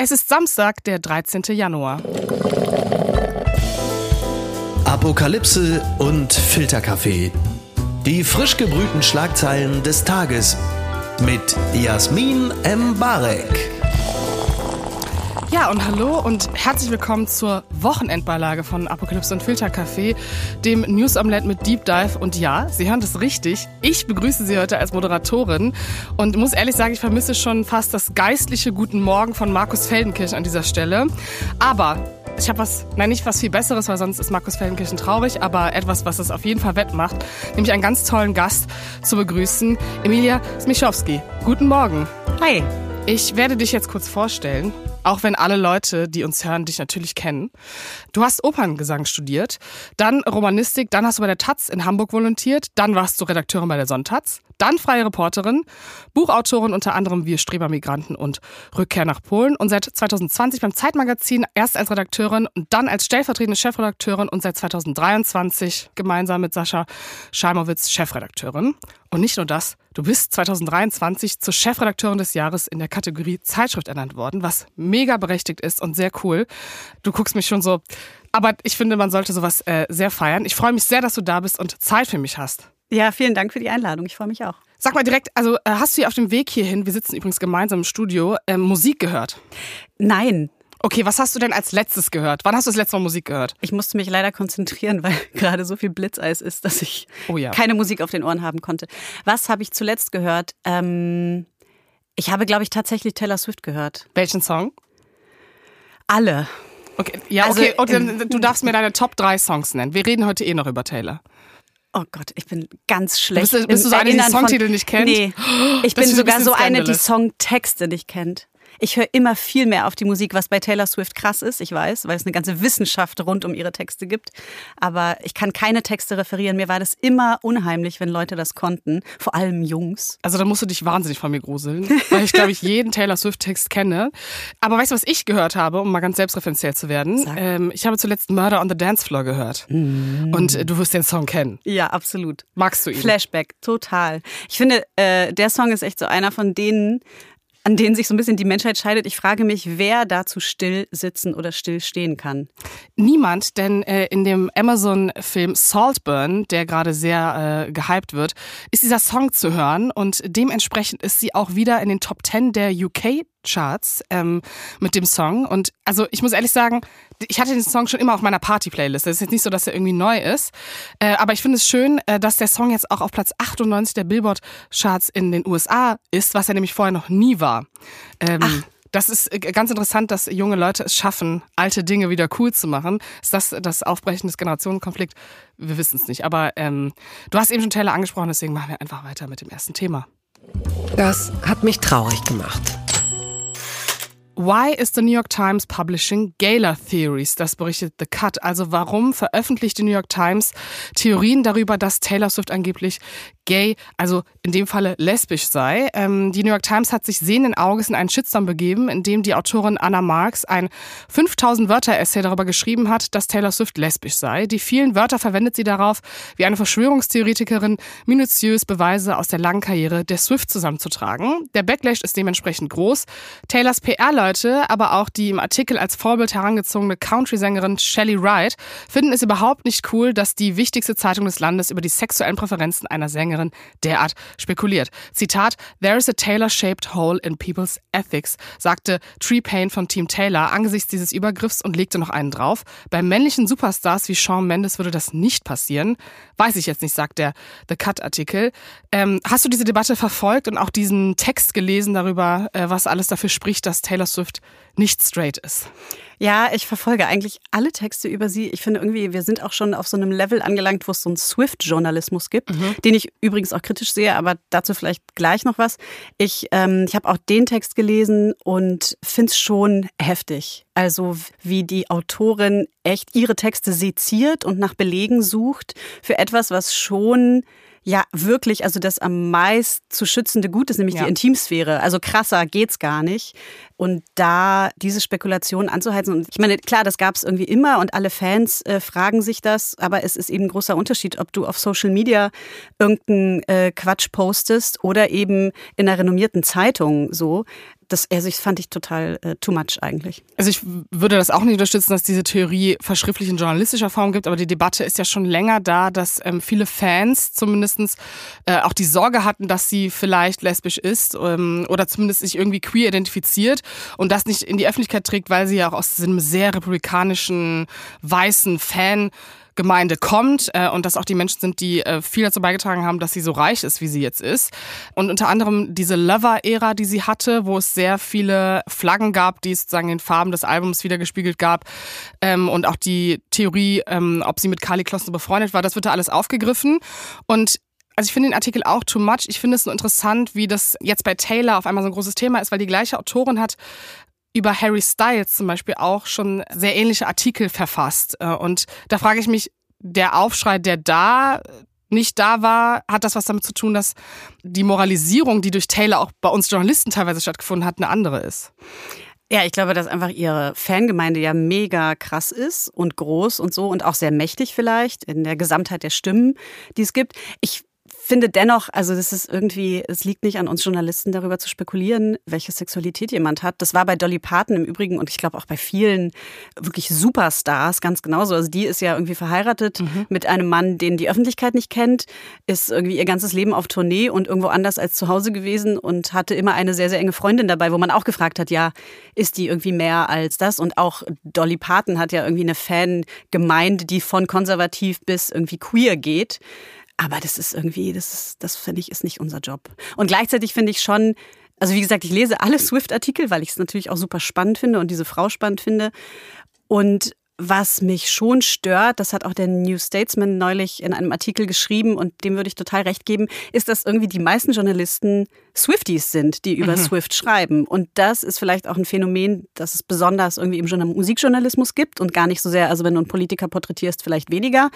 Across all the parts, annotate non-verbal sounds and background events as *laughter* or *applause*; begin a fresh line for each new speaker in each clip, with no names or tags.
Es ist Samstag, der 13. Januar.
Apokalypse und Filterkaffee. Die frisch gebrühten Schlagzeilen des Tages mit Jasmin M.
Ja, und hallo und herzlich willkommen zur Wochenendbeilage von Apokalypse und Filterkaffee, dem News Omelette mit Deep Dive. Und ja, Sie hören das richtig. Ich begrüße Sie heute als Moderatorin und muss ehrlich sagen, ich vermisse schon fast das geistliche Guten Morgen von Markus Feldenkirchen an dieser Stelle. Aber ich habe was, nein, nicht was viel Besseres, weil sonst ist Markus Feldenkirchen traurig, aber etwas, was es auf jeden Fall wettmacht, nämlich einen ganz tollen Gast zu begrüßen, Emilia Smichowski. Guten Morgen.
Hi.
Ich werde dich jetzt kurz vorstellen auch wenn alle Leute, die uns hören, dich natürlich kennen. Du hast Operngesang studiert, dann Romanistik, dann hast du bei der Taz in Hamburg volontiert, dann warst du Redakteurin bei der Sonntaz, dann freie Reporterin, Buchautorin unter anderem wie Strebermigranten und Rückkehr nach Polen und seit 2020 beim Zeitmagazin erst als Redakteurin und dann als stellvertretende Chefredakteurin und seit 2023 gemeinsam mit Sascha Schalmowitz Chefredakteurin. Und nicht nur das, du bist 2023 zur Chefredakteurin des Jahres in der Kategorie Zeitschrift ernannt worden, was mega berechtigt ist und sehr cool. Du guckst mich schon so, aber ich finde, man sollte sowas äh, sehr feiern. Ich freue mich sehr, dass du da bist und Zeit für mich hast.
Ja, vielen Dank für die Einladung. Ich freue mich auch.
Sag mal direkt, also äh, hast du hier auf dem Weg hierhin, wir sitzen übrigens gemeinsam im Studio, äh, Musik gehört?
Nein.
Okay, was hast du denn als letztes gehört? Wann hast du das letzte Mal Musik gehört?
Ich musste mich leider konzentrieren, *laughs* weil gerade so viel Blitzeis ist, dass ich oh ja. keine Musik auf den Ohren haben konnte. Was habe ich zuletzt gehört? Ähm, ich habe, glaube ich, tatsächlich Taylor Swift gehört.
Welchen Song?
Alle.
Okay, ja, also, okay. Und, ähm, du darfst mir deine Top 3 Songs nennen. Wir reden heute eh noch über Taylor.
Oh Gott, ich bin ganz schlecht.
Bist du, bist du so eine, die Songtitel von, nicht kennt?
Nee. *gasps* Ich bin sogar so eine, die Songtexte nicht kennt. Ich höre immer viel mehr auf die Musik, was bei Taylor Swift krass ist, ich weiß, weil es eine ganze Wissenschaft rund um ihre Texte gibt. Aber ich kann keine Texte referieren. Mir war das immer unheimlich, wenn Leute das konnten, vor allem Jungs.
Also da musst du dich wahnsinnig von mir gruseln, weil ich glaube ich jeden Taylor Swift-Text kenne. Aber weißt du, was ich gehört habe, um mal ganz selbstreferenziell zu werden? Ähm, ich habe zuletzt Murder on the Dance Floor gehört. Mm. Und äh, du wirst den Song kennen.
Ja, absolut.
Magst du ihn?
Flashback, total. Ich finde, äh, der Song ist echt so einer von denen, an denen sich so ein bisschen die Menschheit scheidet. Ich frage mich, wer dazu still sitzen oder still stehen kann.
Niemand, denn äh, in dem Amazon-Film Saltburn, der gerade sehr äh, gehypt wird, ist dieser Song zu hören und dementsprechend ist sie auch wieder in den Top 10 der UK Charts ähm, mit dem Song. Und also ich muss ehrlich sagen, ich hatte den Song schon immer auf meiner Party-Playlist. Es ist jetzt nicht so, dass er irgendwie neu ist. Äh, aber ich finde es schön, äh, dass der Song jetzt auch auf Platz 98 der Billboard-Charts in den USA ist, was er nämlich vorher noch nie war. Ähm, Das ist äh, ganz interessant, dass junge Leute es schaffen, alte Dinge wieder cool zu machen. Ist das das Aufbrechen des Generationenkonflikts? Wir wissen es nicht. Aber ähm, du hast eben schon Taylor angesprochen, deswegen machen wir einfach weiter mit dem ersten Thema.
Das hat mich traurig gemacht.
Why is the New York Times publishing Gala Theories? Das berichtet The Cut. Also warum veröffentlicht die New York Times Theorien darüber, dass Taylor Swift angeblich gay, also in dem Falle lesbisch sei. Ähm, die New York Times hat sich sehenden Auges in einen Shitstorm begeben, in dem die Autorin Anna Marks ein 5000 Wörter Essay darüber geschrieben hat, dass Taylor Swift lesbisch sei. Die vielen Wörter verwendet sie darauf, wie eine Verschwörungstheoretikerin minutiös Beweise aus der langen Karriere der Swift zusammenzutragen. Der Backlash ist dementsprechend groß. Taylors PR-Leute, aber auch die im Artikel als Vorbild herangezogene Country-Sängerin Shelley Wright finden es überhaupt nicht cool, dass die wichtigste Zeitung des Landes über die sexuellen Präferenzen einer Sängerin Sängerin derart spekuliert. Zitat, There is a Taylor-shaped hole in people's ethics, sagte Tree Payne von Team Taylor angesichts dieses Übergriffs und legte noch einen drauf. Bei männlichen Superstars wie Shawn Mendes würde das nicht passieren. Weiß ich jetzt nicht, sagt der The Cut-Artikel. Ähm, hast du diese Debatte verfolgt und auch diesen Text gelesen darüber, äh, was alles dafür spricht, dass Taylor Swift nicht straight ist?
Ja, ich verfolge eigentlich alle Texte über sie. Ich finde irgendwie, wir sind auch schon auf so einem Level angelangt, wo es so einen Swift-Journalismus gibt, mhm. den ich übrigens auch kritisch sehe, aber dazu vielleicht gleich noch was. Ich, ähm, ich habe auch den Text gelesen und finde es schon heftig. Also wie die Autorin echt ihre Texte seziert und nach Belegen sucht für etwas, was schon ja, wirklich, also das am meist zu schützende Gut ist nämlich ja. die Intimsphäre. Also krasser geht's gar nicht. Und da diese Spekulation anzuheizen. Und ich meine, klar, das gab es irgendwie immer und alle Fans äh, fragen sich das, aber es ist eben ein großer Unterschied, ob du auf Social Media irgendeinen äh, Quatsch postest oder eben in einer renommierten Zeitung so das, also ich fand ich total äh, too much eigentlich.
Also ich würde das auch nicht unterstützen, dass diese Theorie verschriftlich in journalistischer Form gibt, aber die Debatte ist ja schon länger da, dass ähm, viele Fans zumindestens äh, auch die Sorge hatten, dass sie vielleicht lesbisch ist ähm, oder zumindest sich irgendwie queer identifiziert und das nicht in die Öffentlichkeit trägt, weil sie ja auch aus einem sehr republikanischen, weißen Fan Gemeinde kommt äh, und dass auch die Menschen sind, die äh, viel dazu beigetragen haben, dass sie so reich ist, wie sie jetzt ist. Und unter anderem diese Lover-Ära, die sie hatte, wo es sehr viele Flaggen gab, die es sozusagen in den Farben des Albums wiedergespiegelt gab ähm, und auch die Theorie, ähm, ob sie mit Kali Kloster befreundet war, das wird da alles aufgegriffen. Und also ich finde den Artikel auch too much. Ich finde es nur interessant, wie das jetzt bei Taylor auf einmal so ein großes Thema ist, weil die gleiche Autorin hat über Harry Styles zum Beispiel auch schon sehr ähnliche Artikel verfasst. Äh, und da frage ich mich, der Aufschrei, der da nicht da war, hat das was damit zu tun, dass die Moralisierung, die durch Taylor auch bei uns Journalisten teilweise stattgefunden hat, eine andere ist.
Ja, ich glaube, dass einfach ihre Fangemeinde ja mega krass ist und groß und so und auch sehr mächtig vielleicht in der Gesamtheit der Stimmen, die es gibt. Ich finde dennoch, also das ist irgendwie, es liegt nicht an uns Journalisten darüber zu spekulieren, welche Sexualität jemand hat. Das war bei Dolly Parton im Übrigen und ich glaube auch bei vielen wirklich Superstars ganz genauso. Also die ist ja irgendwie verheiratet mhm. mit einem Mann, den die Öffentlichkeit nicht kennt, ist irgendwie ihr ganzes Leben auf Tournee und irgendwo anders als zu Hause gewesen und hatte immer eine sehr, sehr enge Freundin dabei, wo man auch gefragt hat, ja, ist die irgendwie mehr als das? Und auch Dolly Parton hat ja irgendwie eine Fangemeinde, die von konservativ bis irgendwie queer geht. Aber das ist irgendwie, das ist, das finde ich, ist nicht unser Job. Und gleichzeitig finde ich schon, also wie gesagt, ich lese alle Swift-Artikel, weil ich es natürlich auch super spannend finde und diese Frau spannend finde. Und was mich schon stört, das hat auch der New Statesman neulich in einem Artikel geschrieben und dem würde ich total recht geben, ist, dass irgendwie die meisten Journalisten Swifties sind, die über mhm. Swift schreiben. Und das ist vielleicht auch ein Phänomen, das es besonders irgendwie im Musikjournalismus gibt und gar nicht so sehr, also wenn du einen Politiker porträtierst, vielleicht weniger.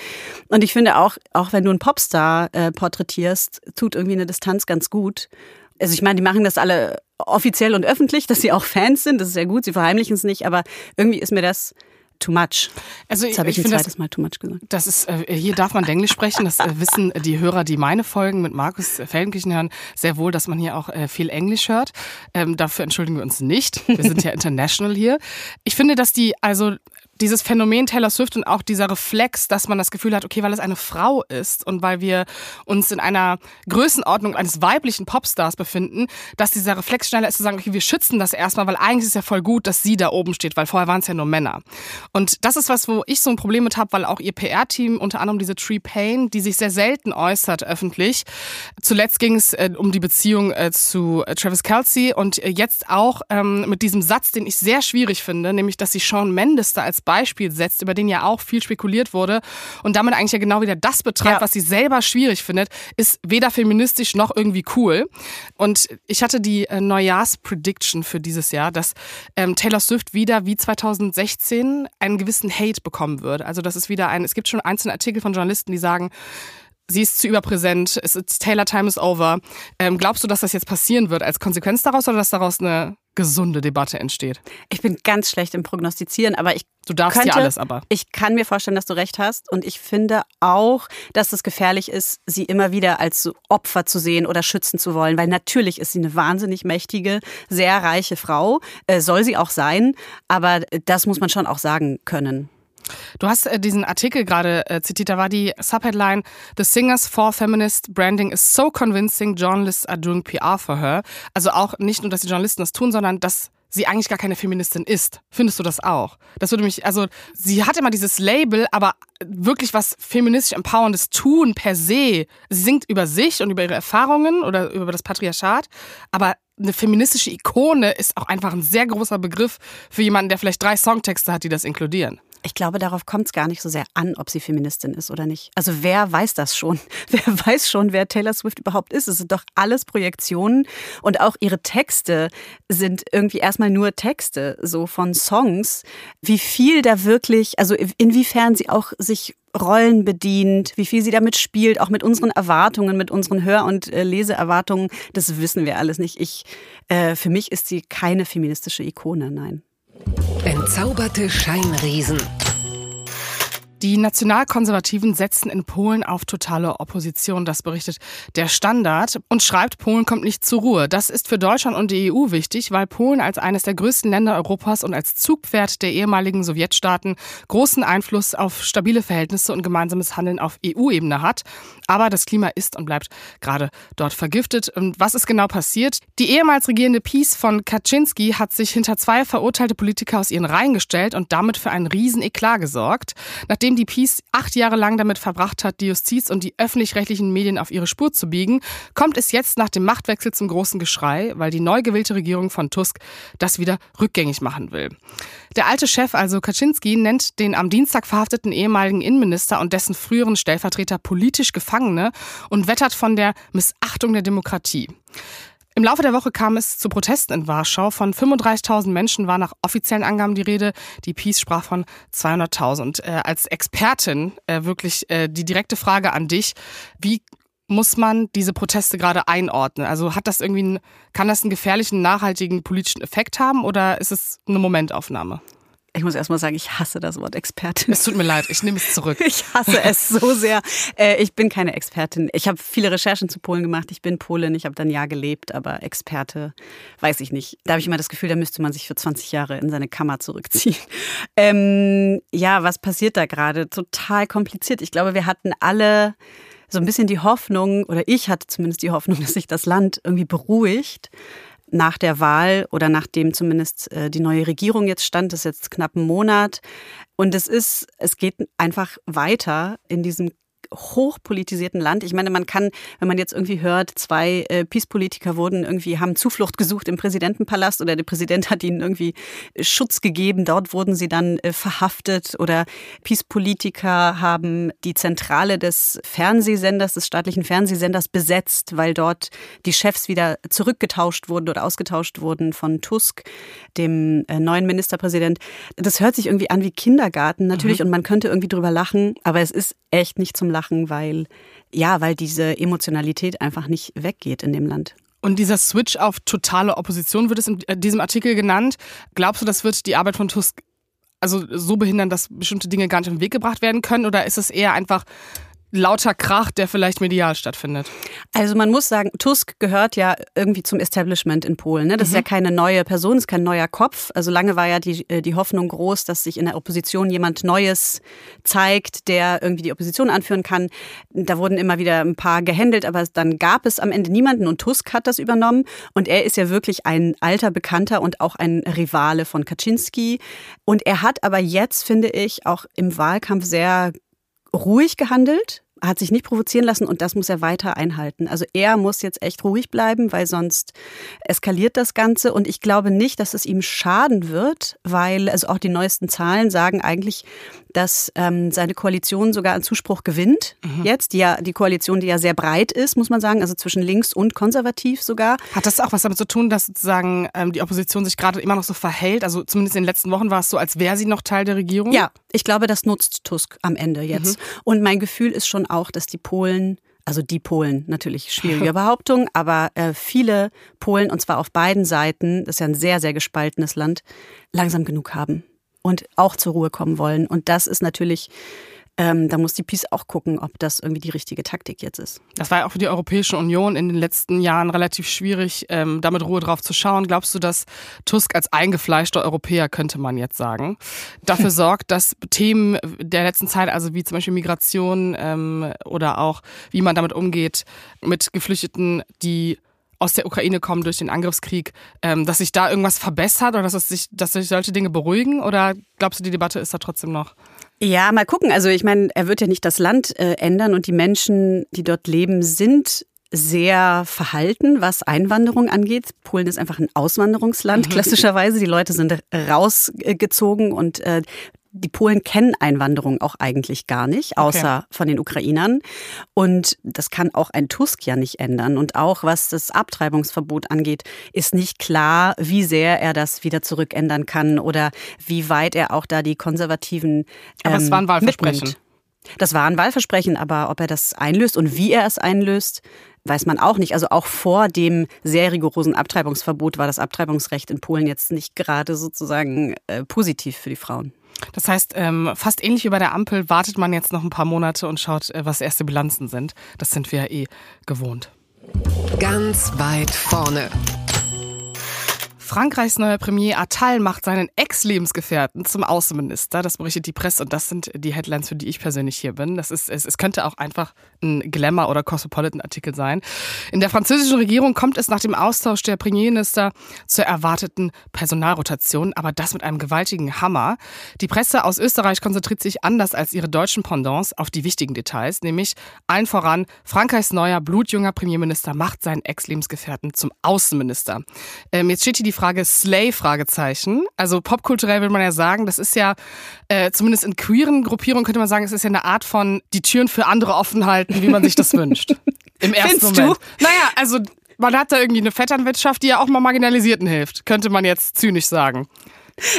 Und ich finde auch, auch wenn du einen Popstar äh, porträtierst, tut irgendwie eine Distanz ganz gut. Also ich meine, die machen das alle offiziell und öffentlich, dass sie auch Fans sind, das ist ja gut, sie verheimlichen es nicht, aber irgendwie ist mir das too much. Also Jetzt habe ich, ich ein zweites das, Mal too much gesagt.
Das ist, äh, hier darf man Englisch sprechen. Das äh, wissen die Hörer, die meine Folgen mit Markus Feldenkirchen hören, sehr wohl, dass man hier auch äh, viel Englisch hört. Ähm, dafür entschuldigen wir uns nicht. Wir sind ja *laughs* international hier. Ich finde, dass die, also dieses Phänomen Taylor Swift und auch dieser Reflex, dass man das Gefühl hat, okay, weil es eine Frau ist und weil wir uns in einer Größenordnung eines weiblichen Popstars befinden, dass dieser Reflex schneller ist zu sagen, okay, wir schützen das erstmal, weil eigentlich ist es ja voll gut, dass sie da oben steht, weil vorher waren es ja nur Männer. Und das ist was, wo ich so ein Problem mit habe, weil auch ihr PR-Team, unter anderem diese Tree Payne, die sich sehr selten äußert öffentlich. Zuletzt ging es äh, um die Beziehung äh, zu äh, Travis Kelsey und äh, jetzt auch ähm, mit diesem Satz, den ich sehr schwierig finde, nämlich, dass sie Sean Mendes da als Beispiel setzt, über den ja auch viel spekuliert wurde und damit eigentlich ja genau wieder das betreibt, ja. was sie selber schwierig findet, ist weder feministisch noch irgendwie cool. Und ich hatte die äh, Neujahrs-Prediction für dieses Jahr, dass ähm, Taylor Swift wieder wie 2016 einen gewissen Hate bekommen wird. Also das ist wieder ein, es gibt schon einzelne Artikel von Journalisten, die sagen, sie ist zu überpräsent, es ist Taylor Time is over. Ähm, glaubst du, dass das jetzt passieren wird als Konsequenz daraus oder dass daraus eine gesunde Debatte entsteht?
Ich bin ganz schlecht im Prognostizieren, aber ich
Du darfst
könnte,
ja alles, aber.
Ich kann mir vorstellen, dass du recht hast. Und ich finde auch, dass es gefährlich ist, sie immer wieder als Opfer zu sehen oder schützen zu wollen. Weil natürlich ist sie eine wahnsinnig mächtige, sehr reiche Frau. Äh, soll sie auch sein. Aber das muss man schon auch sagen können.
Du hast äh, diesen Artikel gerade äh, zitiert, da war die Subheadline The Singers for Feminist Branding is so convincing, journalists are doing PR for her. Also auch nicht nur, dass die Journalisten das tun, sondern dass sie eigentlich gar keine Feministin ist. Findest du das auch? Das würde mich, also sie hat immer dieses Label, aber wirklich was feministisch empowerndes tun per se. Sie singt über sich und über ihre Erfahrungen oder über das Patriarchat, aber eine feministische Ikone ist auch einfach ein sehr großer Begriff für jemanden, der vielleicht drei Songtexte hat, die das inkludieren.
Ich glaube, darauf kommt es gar nicht so sehr an, ob sie Feministin ist oder nicht. Also wer weiß das schon? *laughs* Wer weiß schon, wer Taylor Swift überhaupt ist? Es sind doch alles Projektionen und auch ihre Texte sind irgendwie erstmal nur Texte, so von Songs. Wie viel da wirklich, also inwiefern sie auch sich Rollen bedient, wie viel sie damit spielt, auch mit unseren Erwartungen, mit unseren Hör- und äh, Leseerwartungen, das wissen wir alles nicht. Ich, äh, für mich ist sie keine feministische Ikone, nein.
Entzauberte Scheinriesen.
Die Nationalkonservativen setzen in Polen auf totale Opposition, das berichtet der Standard und schreibt, Polen kommt nicht zur Ruhe. Das ist für Deutschland und die EU wichtig, weil Polen als eines der größten Länder Europas und als Zugpferd der ehemaligen Sowjetstaaten großen Einfluss auf stabile Verhältnisse und gemeinsames Handeln auf EU-Ebene hat. Aber das Klima ist und bleibt gerade dort vergiftet. Und was ist genau passiert? Die ehemals regierende Peace von Kaczynski hat sich hinter zwei verurteilte Politiker aus ihren Reihen gestellt und damit für einen riesen Eklat gesorgt. Nachdem Die Peace acht Jahre lang damit verbracht hat, die Justiz und die öffentlich-rechtlichen Medien auf ihre Spur zu biegen, kommt es jetzt nach dem Machtwechsel zum großen Geschrei, weil die neu gewählte Regierung von Tusk das wieder rückgängig machen will. Der alte Chef, also Kaczynski, nennt den am Dienstag verhafteten ehemaligen Innenminister und dessen früheren Stellvertreter politisch Gefangene und wettert von der Missachtung der Demokratie. Im Laufe der Woche kam es zu Protesten in Warschau. Von 35.000 Menschen war nach offiziellen Angaben die Rede. Die Peace sprach von 200.000. Äh, als Expertin äh, wirklich äh, die direkte Frage an dich. Wie muss man diese Proteste gerade einordnen? Also hat das irgendwie, kann das einen gefährlichen, nachhaltigen politischen Effekt haben oder ist es eine Momentaufnahme?
Ich muss erstmal sagen, ich hasse das Wort Expertin.
Es tut mir leid, ich nehme es zurück. *laughs*
Ich hasse es so sehr. Äh, ich bin keine Expertin. Ich habe viele Recherchen zu Polen gemacht. Ich bin Polin, ich habe dann ein Jahr gelebt, aber Experte weiß ich nicht. Da habe ich immer das Gefühl, da müsste man sich für 20 Jahre in seine Kammer zurückziehen. *laughs* Ähm, ja, was passiert da gerade? Total kompliziert. Ich glaube, wir hatten alle so ein bisschen die Hoffnung, oder ich hatte zumindest die Hoffnung, *laughs* dass sich das Land irgendwie beruhigt nach der Wahl oder nachdem zumindest äh, die neue Regierung jetzt stand, das ist jetzt knapp ein Monat. Und es ist, es geht einfach weiter in diesem hochpolitisierten Land. Ich meine, man kann, wenn man jetzt irgendwie hört, zwei äh, Peace-Politiker wurden irgendwie, haben Zuflucht gesucht im Präsidentenpalast oder der Präsident hat ihnen irgendwie Schutz gegeben. Dort wurden sie dann äh, verhaftet oder Peace-Politiker haben die Zentrale des Fernsehsenders, des staatlichen Fernsehsenders besetzt, weil dort die Chefs wieder zurückgetauscht wurden oder ausgetauscht wurden von Tusk, dem äh, neuen Ministerpräsident. Das hört sich irgendwie an wie Kindergarten natürlich mhm. und man könnte irgendwie drüber lachen, aber es ist echt nicht zum Lachen, weil, ja, weil diese Emotionalität einfach nicht weggeht in dem Land.
Und dieser Switch auf totale Opposition wird es in äh, diesem Artikel genannt. Glaubst du, das wird die Arbeit von Tusk also so behindern, dass bestimmte Dinge gar nicht den Weg gebracht werden können? Oder ist es eher einfach lauter Krach, der vielleicht medial stattfindet?
Also man muss sagen, Tusk gehört ja irgendwie zum Establishment in Polen. Ne? Das mhm. ist ja keine neue Person, ist kein neuer Kopf. Also lange war ja die, äh, die Hoffnung groß, dass sich in der Opposition jemand Neues zeigt, der irgendwie die Opposition anführen kann. Da wurden immer wieder ein paar gehändelt, aber dann gab es am Ende niemanden und Tusk hat das übernommen. Und er ist ja wirklich ein alter Bekannter und auch ein Rivale von Kaczynski. Und er hat aber jetzt, finde ich, auch im Wahlkampf sehr ruhig gehandelt, hat sich nicht provozieren lassen und das muss er weiter einhalten. Also er muss jetzt echt ruhig bleiben, weil sonst eskaliert das Ganze und ich glaube nicht, dass es ihm schaden wird, weil also auch die neuesten Zahlen sagen eigentlich, dass ähm, seine Koalition sogar an Zuspruch gewinnt. Mhm. Jetzt die ja die Koalition, die ja sehr breit ist, muss man sagen, also zwischen links und konservativ sogar.
Hat das auch was damit zu tun, dass sozusagen ähm, die Opposition sich gerade immer noch so verhält? Also zumindest in den letzten Wochen war es so, als wäre sie noch Teil der Regierung.
Ja, ich glaube, das nutzt Tusk am Ende jetzt. Mhm. Und mein Gefühl ist schon auch, dass die Polen also die Polen, natürlich schwierige *laughs* Behauptung, aber äh, viele Polen, und zwar auf beiden Seiten, das ist ja ein sehr, sehr gespaltenes Land, langsam genug haben und auch zur Ruhe kommen wollen. Und das ist natürlich ähm, da muss die Peace auch gucken, ob das irgendwie die richtige Taktik jetzt ist.
Das war ja auch für die Europäische Union in den letzten Jahren relativ schwierig, ähm, damit Ruhe drauf zu schauen. Glaubst du, dass Tusk als eingefleischter Europäer, könnte man jetzt sagen, dafür *laughs* sorgt, dass Themen der letzten Zeit, also wie zum Beispiel Migration ähm, oder auch wie man damit umgeht mit Geflüchteten, die aus der Ukraine kommen durch den Angriffskrieg, ähm, dass sich da irgendwas verbessert oder dass, es sich, dass sich solche Dinge beruhigen? Oder glaubst du, die Debatte ist da trotzdem noch?
Ja, mal gucken. Also ich meine, er wird ja nicht das Land äh, ändern und die Menschen, die dort leben, sind sehr verhalten, was Einwanderung angeht. Polen ist einfach ein Auswanderungsland, mhm. klassischerweise. Die Leute sind rausgezogen und äh, die Polen kennen Einwanderung auch eigentlich gar nicht, außer okay. von den Ukrainern. Und das kann auch ein Tusk ja nicht ändern. Und auch was das Abtreibungsverbot angeht, ist nicht klar, wie sehr er das wieder zurückändern kann oder wie weit er auch da die Konservativen.
Ähm, Aber es war ein ähm, Wahlversprechen. Mitnimmt.
Das war ein Wahlversprechen, aber ob er das einlöst und wie er es einlöst, weiß man auch nicht. Also auch vor dem sehr rigorosen Abtreibungsverbot war das Abtreibungsrecht in Polen jetzt nicht gerade sozusagen äh, positiv für die Frauen.
Das heißt, ähm, fast ähnlich wie bei der Ampel wartet man jetzt noch ein paar Monate und schaut, äh, was erste Bilanzen sind. Das sind wir ja eh gewohnt.
Ganz weit vorne.
Frankreichs neuer Premier Attal macht seinen Ex-Lebensgefährten zum Außenminister. Das berichtet die Presse und das sind die Headlines, für die ich persönlich hier bin. Das ist, es, es könnte auch einfach ein Glamour- oder Cosmopolitan-Artikel sein. In der französischen Regierung kommt es nach dem Austausch der Premierminister zur erwarteten Personalrotation, aber das mit einem gewaltigen Hammer. Die Presse aus Österreich konzentriert sich anders als ihre deutschen Pendants auf die wichtigen Details, nämlich allen voran Frankreichs neuer blutjunger Premierminister macht seinen Ex-Lebensgefährten zum Außenminister. Ähm, jetzt steht hier die Frage Slay Fragezeichen. Also popkulturell würde man ja sagen, das ist ja äh, zumindest in queeren Gruppierungen könnte man sagen, es ist ja eine Art von die Türen für andere offen halten, wie man sich das *laughs* wünscht. Im ersten
Findest
Moment.
du?
Naja, also man hat da irgendwie eine Vetternwirtschaft, die ja auch mal Marginalisierten hilft, könnte man jetzt zynisch sagen.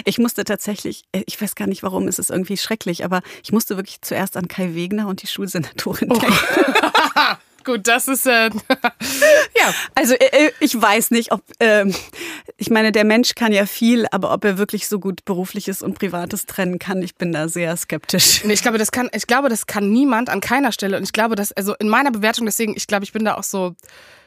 Ich musste tatsächlich, äh, ich weiß gar nicht warum, es ist irgendwie schrecklich, aber ich musste wirklich zuerst an Kai Wegner und die Schulsenatorin denken. *laughs*
Gut, das ist äh, *laughs* ja.
Also äh, ich weiß nicht, ob ähm, ich meine, der Mensch kann ja viel, aber ob er wirklich so gut berufliches und privates trennen kann, ich bin da sehr skeptisch.
Nee, ich glaube, das kann, ich glaube, das kann niemand an keiner Stelle. Und ich glaube, dass, also in meiner Bewertung, deswegen, ich glaube, ich bin da auch so,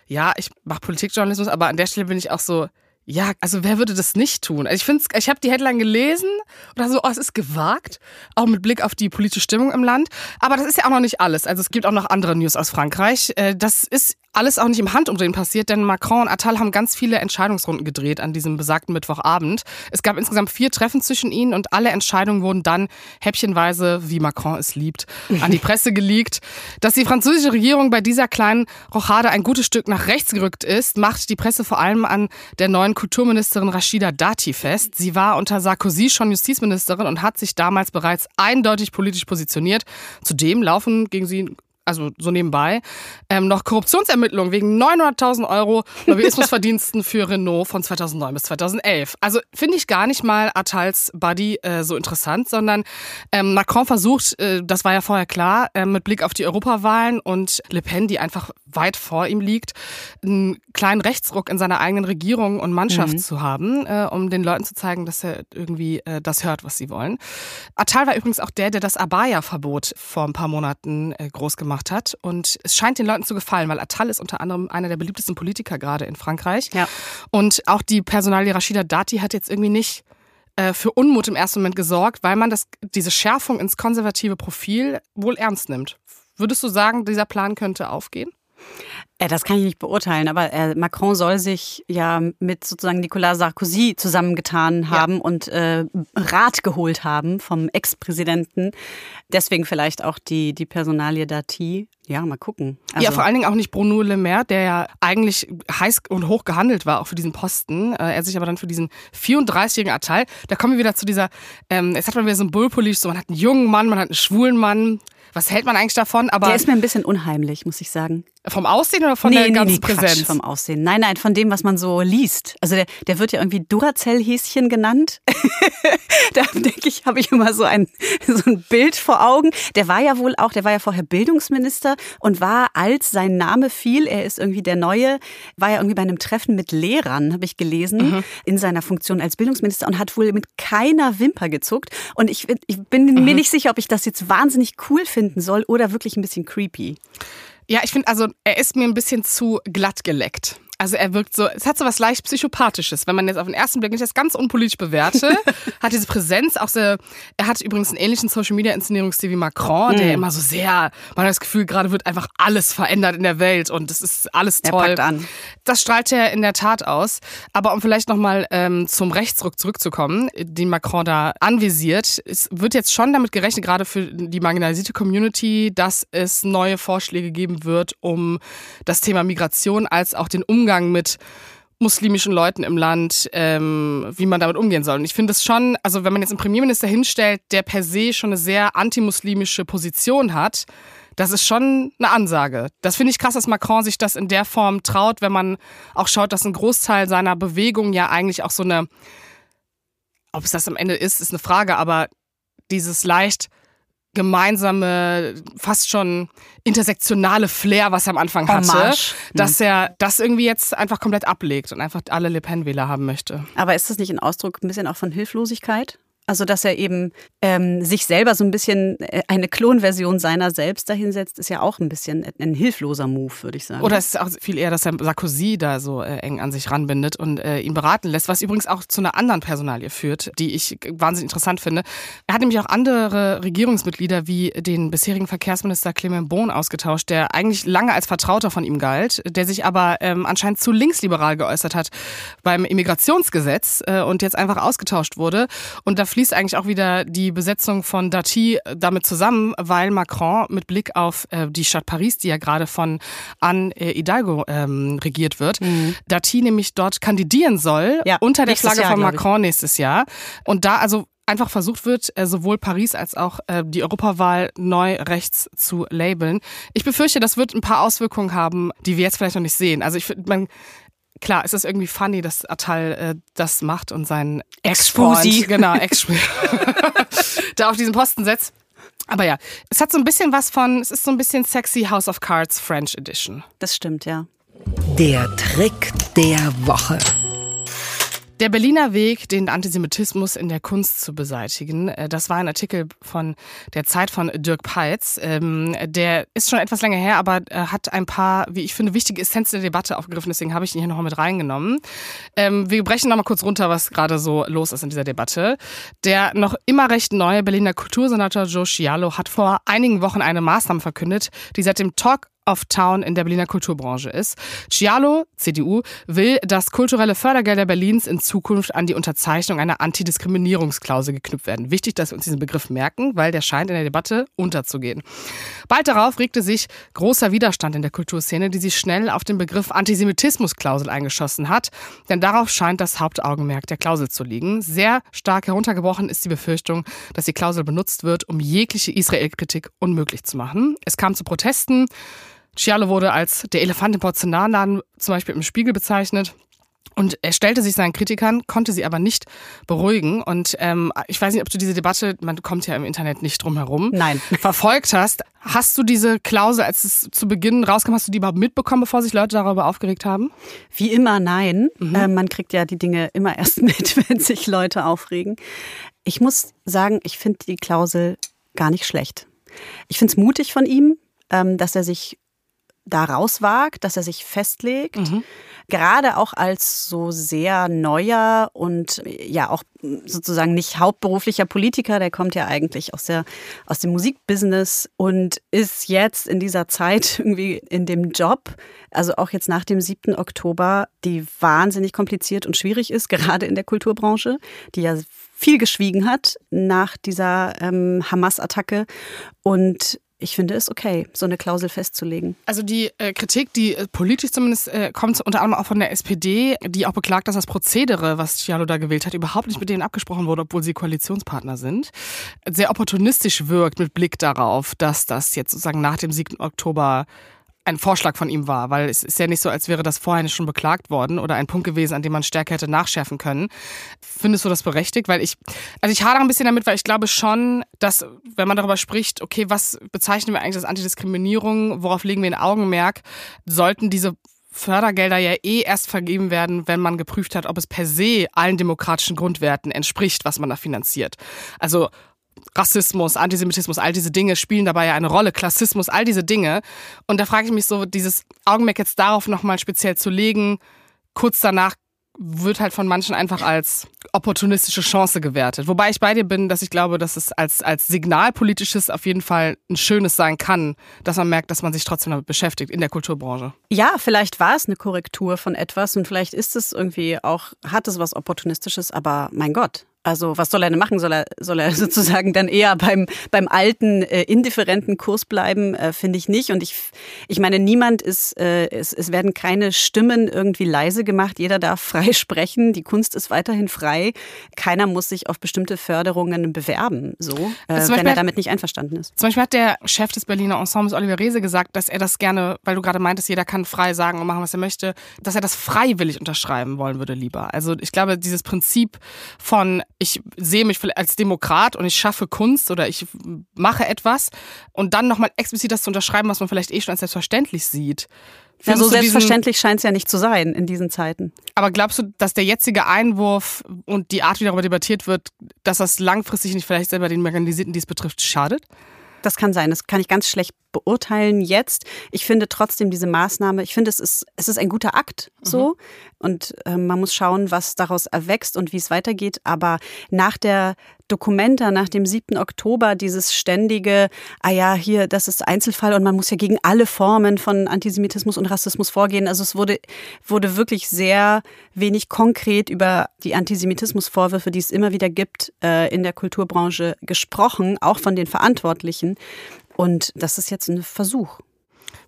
ja, ich mache Politikjournalismus, aber an der Stelle bin ich auch so, ja, also wer würde das nicht tun? Also ich finde, ich habe die Headline gelesen dachte so, oh, es ist gewagt, auch mit Blick auf die politische Stimmung im Land. Aber das ist ja auch noch nicht alles. Also es gibt auch noch andere News aus Frankreich. Äh, Das ist alles auch nicht im Handumdrehen passiert, denn Macron und Attal haben ganz viele Entscheidungsrunden gedreht an diesem besagten Mittwochabend. Es gab insgesamt vier Treffen zwischen ihnen und alle Entscheidungen wurden dann häppchenweise, wie Macron es liebt, an die Presse geleakt. Dass die französische Regierung bei dieser kleinen Rochade ein gutes Stück nach rechts gerückt ist, macht die Presse vor allem an der neuen Kulturministerin Rashida Dati fest. Sie war unter Sarkozy schon Justizministerin und hat sich damals bereits eindeutig politisch positioniert. Zudem laufen gegen sie also so nebenbei, ähm, noch Korruptionsermittlungen wegen 900.000 Euro Lobbyismusverdiensten für Renault von 2009 bis 2011. Also finde ich gar nicht mal Attals Buddy äh, so interessant, sondern ähm, Macron versucht, äh, das war ja vorher klar, äh, mit Blick auf die Europawahlen und Le Pen, die einfach weit vor ihm liegt, einen kleinen Rechtsruck in seiner eigenen Regierung und Mannschaft zu haben, äh, um den Leuten zu zeigen, dass er irgendwie äh, das hört, was sie wollen. Attal war übrigens auch der, der das Abaya-Verbot vor ein paar Monaten äh, groß gemacht hat. Und es scheint den Leuten zu gefallen, weil Attal ist unter anderem einer der beliebtesten Politiker gerade in Frankreich.
Ja.
Und auch die Personalie Rashida Dati hat jetzt irgendwie nicht äh, für Unmut im ersten Moment gesorgt, weil man das, diese Schärfung ins konservative Profil wohl ernst nimmt. Würdest du sagen, dieser Plan könnte aufgehen?
Äh, Das kann ich nicht beurteilen, aber äh, Macron soll sich ja mit sozusagen Nicolas Sarkozy zusammengetan haben und äh, Rat geholt haben vom Ex-Präsidenten. Deswegen vielleicht auch die, die Personalie Dati. Ja, mal gucken. Also,
ja, vor allen Dingen auch nicht Bruno Le Maire, der ja eigentlich heiß und hoch gehandelt war, auch für diesen Posten. Äh, er sich aber dann für diesen 34-jährigen Attal, da kommen wir wieder zu dieser, ähm, jetzt hat man wieder so ein Bullpolish, so man hat einen jungen Mann, man hat einen schwulen Mann. Was hält man eigentlich davon? Aber
der ist mir ein bisschen unheimlich, muss ich sagen.
Vom Aussehen oder von der ganzen
Quatsch
Präsenz?
vom Aussehen. Nein, nein, von dem, was man so liest. Also der, der wird ja irgendwie Duracell-Häschen genannt. *laughs* da denke ich, habe ich immer so ein, so ein Bild vor Augen. Der war ja wohl auch, der war ja vorher Bildungsminister und war, als sein Name fiel, er ist irgendwie der Neue, war ja irgendwie bei einem Treffen mit Lehrern, habe ich gelesen, in seiner Funktion als Bildungsminister und hat wohl mit keiner Wimper gezuckt. Und ich, ich bin mir nicht sicher, ob ich das jetzt wahnsinnig cool finden soll oder wirklich ein bisschen creepy.
Ja, ich finde, also er ist mir ein bisschen zu glatt geleckt. Also er wirkt so, es hat so was leicht Psychopathisches, wenn man jetzt auf den ersten Blick, ich das ganz unpolitisch bewerte, *laughs* hat diese Präsenz auch sehr, er hat übrigens einen ähnlichen Social-Media-Inszenierungsstil wie Macron,
Mhm.
der immer so sehr, man hat das Gefühl, gerade wird einfach alles verändert in der Welt und es ist alles
Er
toll.
packt an.
Das strahlt er in der Tat aus. Aber um vielleicht nochmal ähm, zum Rechtsruck zurückzukommen, den Macron da anvisiert, es wird jetzt schon damit gerechnet, gerade für die marginalisierte Community, dass es neue Vorschläge geben wird, um das Thema Migration als auch den Umgang mit muslimischen Leuten im Land, ähm, wie man damit umgehen soll. Und ich finde es schon, also wenn man jetzt einen Premierminister hinstellt, der per se schon eine sehr antimuslimische Position hat, das ist schon eine Ansage. Das finde ich krass, dass Macron sich das in der Form traut, wenn man auch schaut, dass ein Großteil seiner Bewegung ja eigentlich auch so eine, ob es das am Ende ist, ist eine Frage, aber dieses leicht gemeinsame, fast schon intersektionale Flair, was er am Anfang hatte,
Hommage.
dass er das irgendwie jetzt einfach komplett ablegt und einfach alle Le Pen-Wähler haben möchte.
Aber ist das nicht ein Ausdruck ein bisschen auch von Hilflosigkeit? Also, dass er eben ähm, sich selber so ein bisschen äh, eine Klonversion seiner selbst dahinsetzt, ist ja auch ein bisschen ein hilfloser Move, würde ich sagen.
Oder es ist auch viel eher, dass er Sarkozy da so äh, eng an sich ranbindet und äh, ihn beraten lässt, was übrigens auch zu einer anderen Personalie führt, die ich wahnsinnig interessant finde. Er hat nämlich auch andere Regierungsmitglieder wie den bisherigen Verkehrsminister Clement Bohn ausgetauscht, der eigentlich lange als Vertrauter von ihm galt, der sich aber ähm, anscheinend zu linksliberal geäußert hat beim Immigrationsgesetz äh, und jetzt einfach ausgetauscht wurde. Und da fließt eigentlich auch wieder die Besetzung von Dati damit zusammen, weil Macron mit Blick auf äh, die Stadt Paris, die ja gerade von Anne äh, Hidalgo ähm, regiert wird, mhm. Dati nämlich dort kandidieren soll
Ja,
unter der Flagge
Jahr,
von. Macron nächstes Jahr. Und da also einfach versucht wird, äh, sowohl Paris als auch äh, die Europawahl neu rechts zu labeln. Ich befürchte, das wird ein paar Auswirkungen haben, die wir jetzt vielleicht noch nicht sehen. Also ich finde, man Klar, es ist irgendwie funny, dass Attal äh, das macht und seinen. Ex-Freund, genau, ex *laughs* da auf diesen Posten setzt. Aber ja, es hat so ein bisschen was von, es ist so ein bisschen sexy House of Cards French Edition.
das stimmt, ja.
Der Trick der Woche.
Der Berliner Weg, den Antisemitismus in der Kunst zu beseitigen, äh, das war ein Artikel von der Zeit von Dirk Peitz. Ähm, Der ist schon etwas länger her, aber äh, hat ein paar, wie ich finde, wichtige Essenzen der Debatte aufgegriffen. Deswegen habe ich ihn hier nochmal mit reingenommen. Ähm, Wir brechen nochmal kurz runter, was gerade so los ist in dieser Debatte. Der noch immer recht neue Berliner Kultursenator Joe Scialo hat vor einigen Wochen eine Maßnahme verkündet, die seit dem Talk of Town in der Berliner Kulturbranche ist. Cialo, CDU, will, dass kulturelle Fördergelder Berlins in Zukunft an die Unterzeichnung einer Antidiskriminierungsklausel geknüpft werden. Wichtig, dass wir uns diesen Begriff merken, weil der scheint in der Debatte unterzugehen. Bald darauf regte sich großer Widerstand in der Kulturszene, die sich schnell auf den Begriff Antisemitismusklausel eingeschossen hat, denn darauf scheint das Hauptaugenmerk der Klausel zu liegen. Sehr stark heruntergebrochen ist die Befürchtung, dass die Klausel benutzt wird, um jegliche Israel-Kritik unmöglich zu machen. Es kam zu Protesten. Cialo wurde als der Elefant im Porzellanladen zum Beispiel im Spiegel bezeichnet. Und er stellte sich seinen Kritikern, konnte sie aber nicht beruhigen. Und ähm, ich weiß nicht, ob du diese Debatte, man kommt ja im Internet nicht drum herum,
Nein. *laughs*
verfolgt hast. Hast du diese Klausel, als es zu Beginn rauskam, hast du die überhaupt mitbekommen, bevor sich Leute darüber aufgeregt haben?
Wie immer nein. Äh, man kriegt ja die Dinge immer *laughs* erst mit, wenn sich Leute aufregen. Ich muss sagen, ich finde die Klausel gar nicht schlecht. Ich finde es mutig von ihm, ähm, dass er sich da rauswagt, dass er sich festlegt. Gerade auch als so sehr neuer und ja auch sozusagen nicht hauptberuflicher Politiker, der kommt ja eigentlich aus, der, aus dem Musikbusiness und ist jetzt in dieser Zeit *laughs* irgendwie in dem Job, also auch jetzt nach dem 7. Oktober, die wahnsinnig kompliziert und schwierig ist, *laughs* gerade in der Kulturbranche, die ja viel geschwiegen hat nach dieser ähm, Hamas-Attacke. Und ich finde es okay, so eine Klausel festzulegen.
Also die äh, Kritik, die äh, politisch zumindest äh, kommt, unter anderem auch von der SPD, die auch beklagt, dass das Prozedere, was Cialo da gewählt hat, überhaupt nicht mit denen abgesprochen wurde, obwohl sie Koalitionspartner sind, sehr opportunistisch wirkt mit Blick darauf, dass das jetzt sozusagen nach dem 7. Oktober ein Vorschlag von ihm war, weil es ist ja nicht so, als wäre das vorher schon beklagt worden oder ein Punkt gewesen, an dem man stärker hätte nachschärfen können. Findest du das berechtigt? Weil ich, also ich hadere ein bisschen damit, weil ich glaube schon, dass, wenn man darüber spricht, okay, was bezeichnen wir eigentlich als Antidiskriminierung, worauf legen wir ein Augenmerk, sollten diese Fördergelder ja eh erst vergeben werden, wenn man geprüft hat, ob es per se allen demokratischen Grundwerten entspricht, was man da finanziert. Also Rassismus, Antisemitismus, all diese Dinge spielen dabei ja eine Rolle, Klassismus, all diese Dinge. Und da frage ich mich so, dieses Augenmerk jetzt darauf nochmal speziell zu legen, kurz danach wird halt von manchen einfach als opportunistische Chance gewertet. Wobei ich bei dir bin, dass ich glaube, dass es als, als signalpolitisches auf jeden Fall ein schönes sein kann, dass man merkt, dass man sich trotzdem damit beschäftigt in der Kulturbranche.
Ja, vielleicht war es eine Korrektur von etwas und vielleicht ist es irgendwie auch, hat es was Opportunistisches, aber mein Gott. Also was soll er denn machen? Soll er, soll er *laughs* sozusagen dann eher beim, beim alten, äh, indifferenten Kurs bleiben? Äh, Finde ich nicht. Und ich, ich meine, niemand ist, äh, es, es werden keine Stimmen irgendwie leise gemacht. Jeder darf *laughs* frei sprechen. Die Kunst ist weiterhin frei. Keiner muss sich auf bestimmte Förderungen bewerben, so, äh,
zum
wenn er damit nicht einverstanden ist.
Zum Beispiel hat der Chef des Berliner Ensembles, Oliver Reese, gesagt, dass er das gerne, weil du gerade meintest, jeder kann frei sagen und machen, was er möchte, dass er das freiwillig unterschreiben wollen würde lieber. Also ich glaube, dieses Prinzip von ich sehe mich als Demokrat und ich schaffe Kunst oder ich mache etwas und dann nochmal explizit das zu unterschreiben, was man vielleicht eh schon als selbstverständlich sieht.
Ja, so selbstverständlich scheint es ja nicht zu sein in diesen Zeiten.
Aber glaubst du, dass der jetzige Einwurf und die Art, wie darüber debattiert wird, dass das langfristig nicht vielleicht selber den Marginalisierten, die es betrifft, schadet?
Das kann sein. Das kann ich ganz schlecht beurteilen jetzt. Ich finde trotzdem diese Maßnahme, ich finde, es ist, es ist ein guter Akt so. Mhm. Und äh, man muss schauen, was daraus erwächst und wie es weitergeht. Aber nach der Dokumenta, nach dem 7. Oktober, dieses ständige, ah ja, hier, das ist Einzelfall und man muss ja gegen alle Formen von Antisemitismus und Rassismus vorgehen. Also es wurde, wurde wirklich sehr wenig konkret über die Antisemitismusvorwürfe, die es immer wieder gibt, äh, in der Kulturbranche gesprochen, auch von den Verantwortlichen. Und das ist jetzt ein Versuch.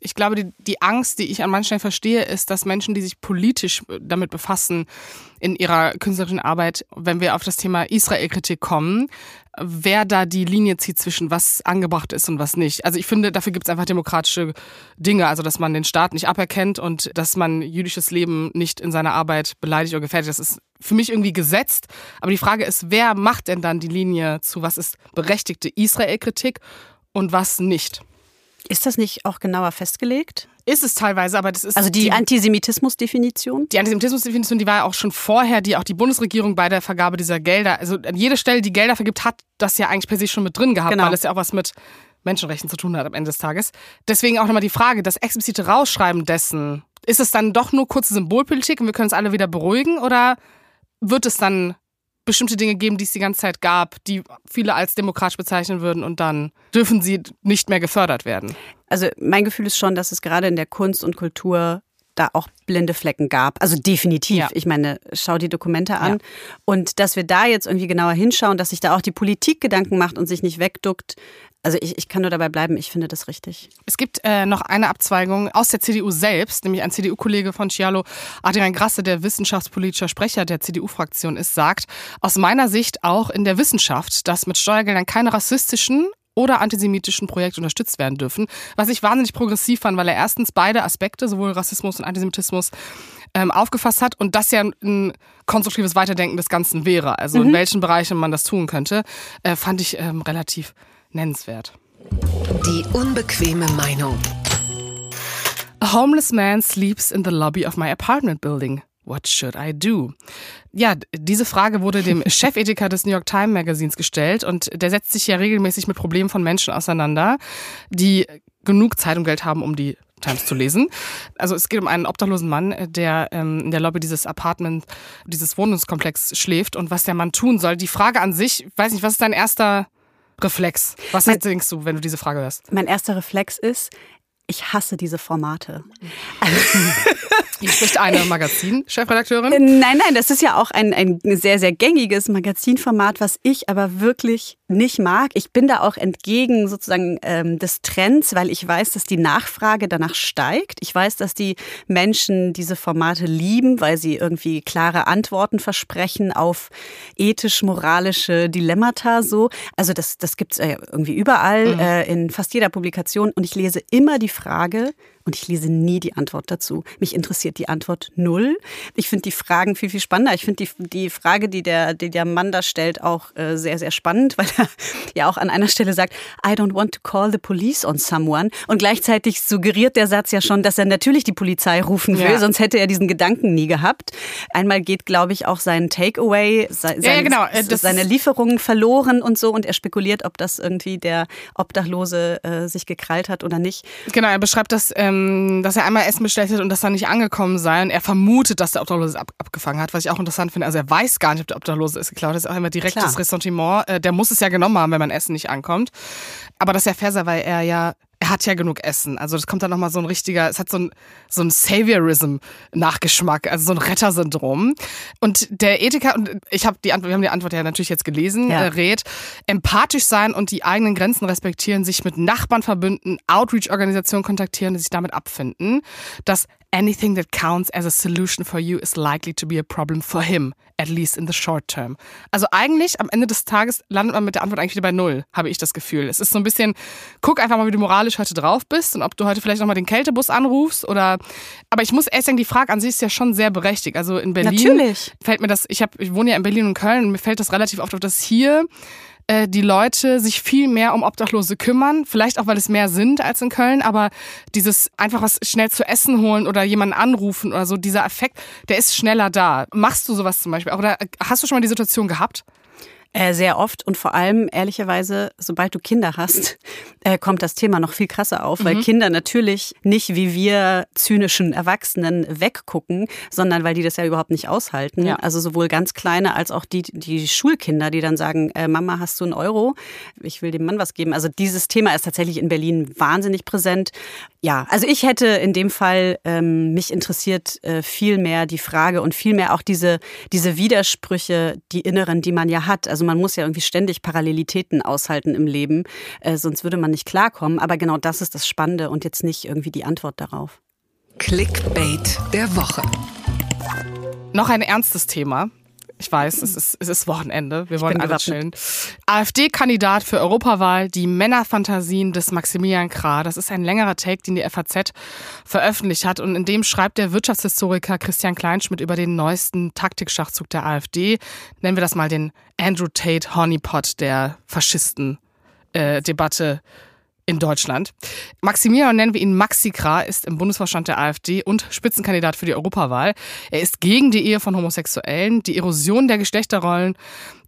Ich glaube, die, die Angst, die ich an manchen Stellen verstehe, ist, dass Menschen, die sich politisch damit befassen in ihrer künstlerischen Arbeit, wenn wir auf das Thema Israel-Kritik kommen, wer da die Linie zieht zwischen was angebracht ist und was nicht. Also ich finde, dafür gibt es einfach demokratische Dinge, also dass man den Staat nicht aberkennt und dass man jüdisches Leben nicht in seiner Arbeit beleidigt oder gefährdet. Das ist für mich irgendwie gesetzt. Aber die Frage ist, wer macht denn dann die Linie zu, was ist berechtigte Israel-Kritik und was nicht.
Ist das nicht auch genauer festgelegt?
Ist es teilweise, aber das ist.
Also die, die Antisemitismus-Definition?
Die Antisemitismus-Definition, die war ja auch schon vorher, die auch die Bundesregierung bei der Vergabe dieser Gelder, also an jede Stelle, die Gelder vergibt, hat das ja eigentlich per se schon mit drin gehabt, genau. weil es ja auch was mit Menschenrechten zu tun hat am Ende des Tages. Deswegen auch nochmal die Frage, das explizite Rausschreiben dessen, ist es dann doch nur kurze Symbolpolitik und wir können es alle wieder beruhigen oder wird es dann bestimmte Dinge geben, die es die ganze Zeit gab, die viele als demokratisch bezeichnen würden und dann dürfen sie nicht mehr gefördert werden.
Also mein Gefühl ist schon, dass es gerade in der Kunst und Kultur da auch blinde Flecken gab. Also definitiv. Ja. Ich meine, schau die Dokumente an. Ja. Und dass wir da jetzt irgendwie genauer hinschauen, dass sich da auch die Politik Gedanken macht und sich nicht wegduckt, also ich, ich kann nur dabei bleiben, ich finde das richtig.
Es gibt äh, noch eine Abzweigung aus der CDU selbst, nämlich ein CDU-Kollege von Cialo, Adrian Grasse, der wissenschaftspolitischer Sprecher der CDU-Fraktion ist, sagt, aus meiner Sicht auch in der Wissenschaft, dass mit Steuergeldern keine rassistischen oder antisemitischen Projekte unterstützt werden dürfen. Was ich wahnsinnig progressiv fand, weil er erstens beide Aspekte, sowohl Rassismus und Antisemitismus, ähm, aufgefasst hat und das ja ein konstruktives Weiterdenken des Ganzen wäre. Also mhm. in welchen Bereichen man das tun könnte, äh, fand ich ähm, relativ nennenswert.
Die unbequeme Meinung.
A homeless man sleeps in the lobby of my apartment building. What should I do? Ja, diese Frage wurde dem *laughs* Chefethiker des New York Times Magazins gestellt und der setzt sich ja regelmäßig mit Problemen von Menschen auseinander, die genug Zeit und Geld haben, um die Times zu lesen. Also es geht um einen obdachlosen Mann, der ähm, in der Lobby dieses Apartment, dieses Wohnungskomplex schläft und was der Mann tun soll. Die Frage an sich, weiß nicht, was ist dein erster Reflex? Was mein, denkst du, wenn du diese Frage hörst?
Mein erster Reflex ist, ich hasse diese Formate. *laughs* *laughs*
Hier spricht eine Magazin-Chefredakteurin.
Nein, nein, das ist ja auch ein, ein sehr, sehr gängiges Magazinformat, was ich aber wirklich nicht mag. Ich bin da auch entgegen sozusagen ähm, des Trends, weil ich weiß, dass die Nachfrage danach steigt. Ich weiß, dass die Menschen diese Formate lieben, weil sie irgendwie klare Antworten versprechen auf ethisch-moralische Dilemmata so. Also das, das gibt's äh, irgendwie überall, mhm. äh, in fast jeder Publikation. Und ich lese immer die Frage, und ich lese nie die Antwort dazu. Mich interessiert die Antwort null. Ich finde die Fragen viel, viel spannender. Ich finde die, die Frage, die der, die der Mann da stellt, auch äh, sehr, sehr spannend, *laughs* weil *laughs* ja auch an einer Stelle sagt, I don't want to call the police on someone. Und gleichzeitig suggeriert der Satz ja schon, dass er natürlich die Polizei rufen will, ja. sonst hätte er diesen Gedanken nie gehabt. Einmal geht, glaube ich, auch sein Takeaway, sein, ja, ja, genau. Seine Lieferungen verloren und so. Und er spekuliert, ob das irgendwie der Obdachlose äh, sich gekrallt hat oder nicht.
Genau, er beschreibt das ähm, dass er einmal Essen bestellt hat und das dann nicht angekommen sei. Und er vermutet, dass der Obdachlose es ab, abgefangen hat, was ich auch interessant finde. Also er weiß gar nicht, ob der Obdachlose es geklaut hat. Das ist auch immer direktes Klar. Ressentiment. Äh, der muss es ja genommen haben, wenn man Essen nicht ankommt. Aber das ist ja fair weil er ja er hat ja genug Essen. Also das kommt dann nochmal so ein richtiger, es hat so ein, so ein Saviorism-Nachgeschmack, also so ein Rettersyndrom. Und der Ethiker, und ich habe die Antwort, wir haben die Antwort ja natürlich jetzt gelesen, ja. äh, rät, empathisch sein und die eigenen Grenzen respektieren, sich mit Nachbarn verbünden, Outreach-Organisationen kontaktieren, die sich damit abfinden. Das anything that counts as a solution for you is likely to be a problem for him, at least in the short term. Also eigentlich am Ende des Tages landet man mit der Antwort eigentlich wieder bei Null, habe ich das Gefühl. Es ist so ein bisschen, guck einfach mal, wie du moralisch heute drauf bist und ob du heute vielleicht nochmal den Kältebus anrufst oder, aber ich muss erst sagen, die Frage an sich ist ja schon sehr berechtigt. Also in Berlin
Natürlich.
fällt mir das, ich, hab, ich wohne ja in Berlin und Köln und mir fällt das relativ oft auf, dass hier äh, die Leute sich viel mehr um Obdachlose kümmern. Vielleicht auch, weil es mehr sind als in Köln, aber dieses einfach was schnell zu essen holen oder jemanden anrufen oder so, dieser Effekt, der ist schneller da. Machst du sowas zum Beispiel? Oder hast du schon mal die Situation gehabt?
Äh, sehr oft und vor allem, ehrlicherweise, sobald du Kinder hast, *laughs* äh, kommt das Thema noch viel krasser auf, weil mhm. Kinder natürlich nicht wie wir zynischen Erwachsenen weggucken, sondern weil die das ja überhaupt nicht aushalten. Ja. Also sowohl ganz kleine als auch die, die Schulkinder, die dann sagen, äh, Mama, hast du einen Euro? Ich will dem Mann was geben. Also dieses Thema ist tatsächlich in Berlin wahnsinnig präsent. Ja, also ich hätte in dem Fall ähm, mich interessiert äh, viel mehr die Frage und viel mehr auch diese, diese Widersprüche, die inneren, die man ja hat. Also man muss ja irgendwie ständig Parallelitäten aushalten im Leben, äh, sonst würde man nicht klarkommen. Aber genau das ist das Spannende und jetzt nicht irgendwie die Antwort darauf.
Clickbait der Woche.
Noch ein ernstes Thema. Ich weiß, es ist, es ist Wochenende. Wir wollen alle chillen. AfD-Kandidat für Europawahl, die Männerfantasien des Maximilian Krah. Das ist ein längerer Take, den die FAZ veröffentlicht hat. Und in dem schreibt der Wirtschaftshistoriker Christian Kleinschmidt über den neuesten Taktikschachzug der AfD. Nennen wir das mal den Andrew Tate Honeypot der Faschisten-Debatte. Äh, in Deutschland. Maximilian, nennen wir ihn Maxikra, ist im Bundesvorstand der AfD und Spitzenkandidat für die Europawahl. Er ist gegen die Ehe von Homosexuellen, die Erosion der Geschlechterrollen,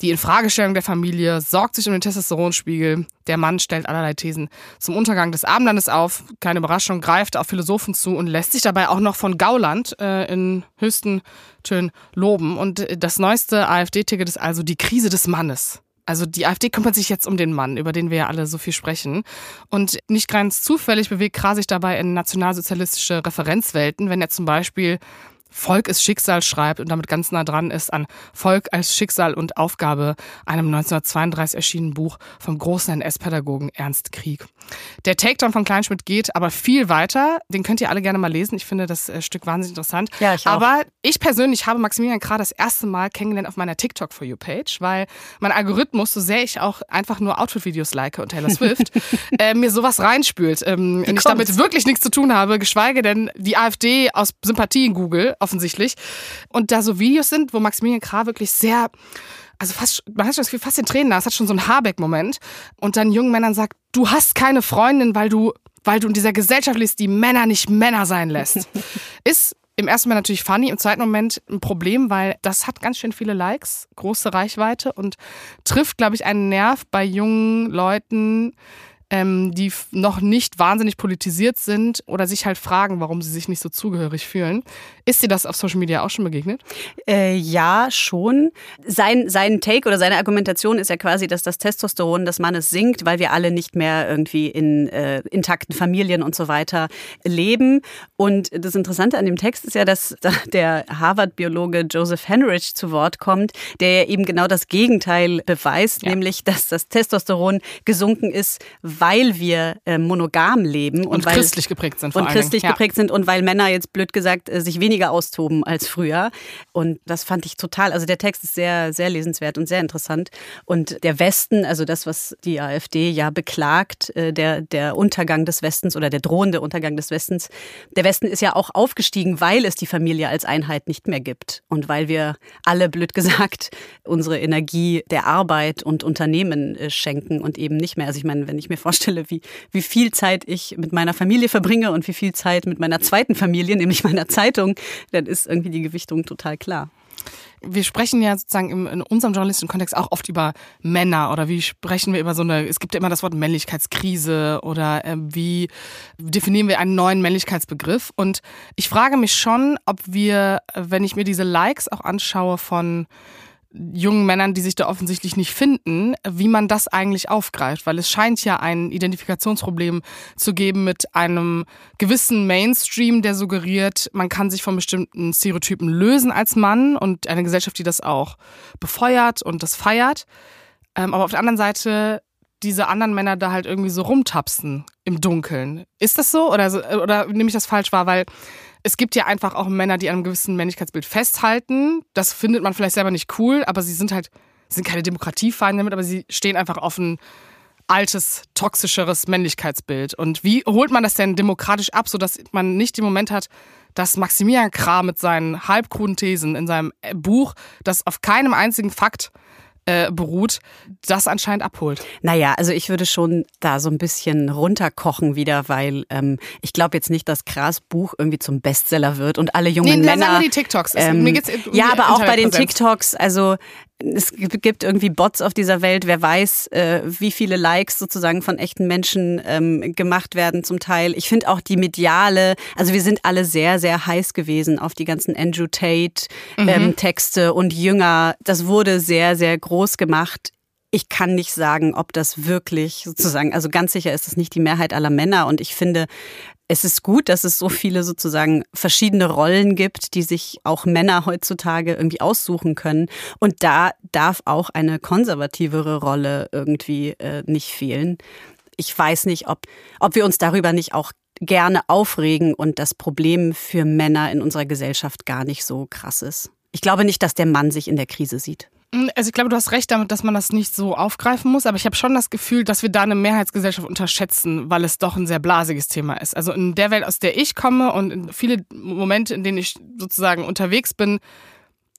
die Infragestellung der Familie, sorgt sich um den Testosteronspiegel. Der Mann stellt allerlei Thesen zum Untergang des Abendlandes auf. Keine Überraschung, greift auf Philosophen zu und lässt sich dabei auch noch von Gauland äh, in höchsten Tönen loben. Und das neueste AfD-Ticket ist also die Krise des Mannes. Also die AfD kümmert sich jetzt um den Mann, über den wir ja alle so viel sprechen. Und nicht ganz zufällig bewegt Kra sich dabei in nationalsozialistische Referenzwelten, wenn er zum Beispiel Volk ist Schicksal schreibt und damit ganz nah dran ist an Volk als Schicksal und Aufgabe, einem 1932 erschienenen Buch vom großen NS-Pädagogen Ernst Krieg. Der Takedown von Kleinschmidt geht aber viel weiter. Den könnt ihr alle gerne mal lesen. Ich finde das äh, Stück wahnsinnig interessant.
Ja, ich auch.
Aber ich persönlich habe Maximilian gerade das erste Mal kennengelernt auf meiner TikTok For You Page, weil mein Algorithmus, so sehr ich auch einfach nur Outfit-Videos like und Taylor Swift, *laughs* äh, mir sowas reinspült. Ähm, und ich damit wirklich nichts zu tun habe, geschweige denn die AfD aus Sympathie in Google offensichtlich. Und da so Videos sind, wo Maximilian Krah wirklich sehr also fast, man hat schon das Gefühl, fast den Tränen da, es hat schon so einen Habeck-Moment. Und dann jungen Männern sagt, du hast keine Freundin, weil du, weil du in dieser Gesellschaft lebst, die Männer nicht Männer sein lässt. *laughs* Ist im ersten Moment natürlich funny, im zweiten Moment ein Problem, weil das hat ganz schön viele Likes, große Reichweite und trifft, glaube ich, einen Nerv bei jungen Leuten, ähm, die noch nicht wahnsinnig politisiert sind oder sich halt fragen, warum sie sich nicht so zugehörig fühlen. Ist dir das auf Social Media auch schon begegnet?
Äh, ja, schon. Sein, sein Take oder seine Argumentation ist ja quasi, dass das Testosteron des Mannes sinkt, weil wir alle nicht mehr irgendwie in äh, intakten Familien und so weiter leben. Und das Interessante an dem Text ist ja, dass *laughs* der Harvard-Biologe Joseph Henrich zu Wort kommt, der eben genau das Gegenteil beweist, ja. nämlich, dass das Testosteron gesunken ist, weil wir äh, monogam leben
und, und
weil,
christlich geprägt sind.
und christlich
ja.
geprägt sind und weil Männer jetzt blöd gesagt äh, sich weniger austoben als früher. Und das fand ich total. Also der Text ist sehr, sehr lesenswert und sehr interessant. Und der Westen, also das, was die AfD ja beklagt, äh, der, der Untergang des Westens oder der drohende Untergang des Westens, der Westen ist ja auch aufgestiegen, weil es die Familie als Einheit nicht mehr gibt und weil wir alle blöd gesagt unsere Energie der Arbeit und Unternehmen äh, schenken und eben nicht mehr. Also ich meine, wenn ich mir vorstelle, vorstelle, wie, wie viel Zeit ich mit meiner Familie verbringe und wie viel Zeit mit meiner zweiten Familie, *laughs* nämlich meiner Zeitung, dann ist irgendwie die Gewichtung total klar
wir sprechen ja sozusagen im, in unserem journalistischen Kontext auch oft über Männer oder wie sprechen wir über so eine, es gibt ja immer das Wort Männlichkeitskrise oder äh, wie definieren wir einen neuen Männlichkeitsbegriff. Und ich frage mich schon, ob wir, wenn ich mir diese Likes auch anschaue von jungen Männern, die sich da offensichtlich nicht finden, wie man das eigentlich aufgreift, weil es scheint ja ein Identifikationsproblem zu geben mit einem gewissen Mainstream, der suggeriert, man kann sich von bestimmten Stereotypen lösen als Mann und eine Gesellschaft, die das auch befeuert und das feiert. Ähm, aber auf der anderen Seite diese anderen Männer da halt irgendwie so rumtapsen im Dunkeln. Ist das so oder, oder nehme ich das falsch wahr? Weil es gibt ja einfach auch Männer, die an einem gewissen Männlichkeitsbild festhalten. Das findet man vielleicht selber nicht cool, aber sie sind halt, sind keine Demokratiefeinde damit, aber sie stehen einfach auf ein altes, toxischeres Männlichkeitsbild. Und wie holt man das denn demokratisch ab, sodass man nicht den Moment hat, dass Maximilian Krah mit seinen halbkruden Thesen in seinem Buch, das auf keinem einzigen Fakt äh, beruht, das anscheinend abholt.
Naja, also ich würde schon da so ein bisschen runterkochen wieder, weil ähm, ich glaube jetzt nicht, dass Gras Buch irgendwie zum Bestseller wird und alle jungen
nee,
Männer.
Sagen wir die TikToks.
Ähm,
Mir geht's um
ja, aber auch bei den. TikToks, also es gibt irgendwie Bots auf dieser Welt. Wer weiß, äh, wie viele Likes sozusagen von echten Menschen ähm, gemacht werden zum Teil. Ich finde auch die mediale, also wir sind alle sehr, sehr heiß gewesen auf die ganzen Andrew Tate ähm, Texte und Jünger. Das wurde sehr, sehr groß gemacht. Ich kann nicht sagen, ob das wirklich sozusagen, also ganz sicher ist es nicht die Mehrheit aller Männer. Und ich finde, es ist gut, dass es so viele sozusagen verschiedene Rollen gibt, die sich auch Männer heutzutage irgendwie aussuchen können. Und da darf auch eine konservativere Rolle irgendwie äh, nicht fehlen. Ich weiß nicht, ob, ob wir uns darüber nicht auch gerne aufregen und das Problem für Männer in unserer Gesellschaft gar nicht so krass ist. Ich glaube nicht, dass der Mann sich in der Krise sieht.
Also ich glaube, du hast recht damit, dass man das nicht so aufgreifen muss, aber ich habe schon das Gefühl, dass wir da eine Mehrheitsgesellschaft unterschätzen, weil es doch ein sehr blasiges Thema ist. Also in der Welt, aus der ich komme und in viele Momente, in denen ich sozusagen unterwegs bin,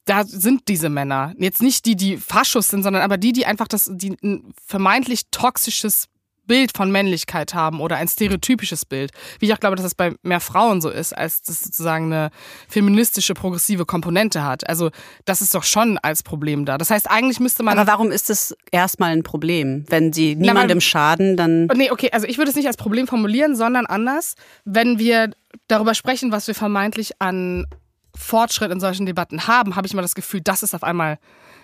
da sind diese Männer. Jetzt nicht die, die Faschos sind, sondern aber die, die einfach das, die ein vermeintlich toxisches Bild von Männlichkeit haben oder ein stereotypisches Bild. Wie ich auch glaube, dass das bei mehr Frauen so ist, als das sozusagen eine feministische, progressive Komponente hat. Also das ist doch schon als Problem da. Das heißt, eigentlich müsste man...
Aber warum ist es erstmal ein Problem? Wenn sie niemandem
weil-
schaden, dann.
Nee, okay, also ich würde es nicht als Problem formulieren, sondern anders. Wenn wir darüber sprechen, was wir vermeintlich an Fortschritt in solchen Debatten haben, habe ich mal das Gefühl, das ist auf einmal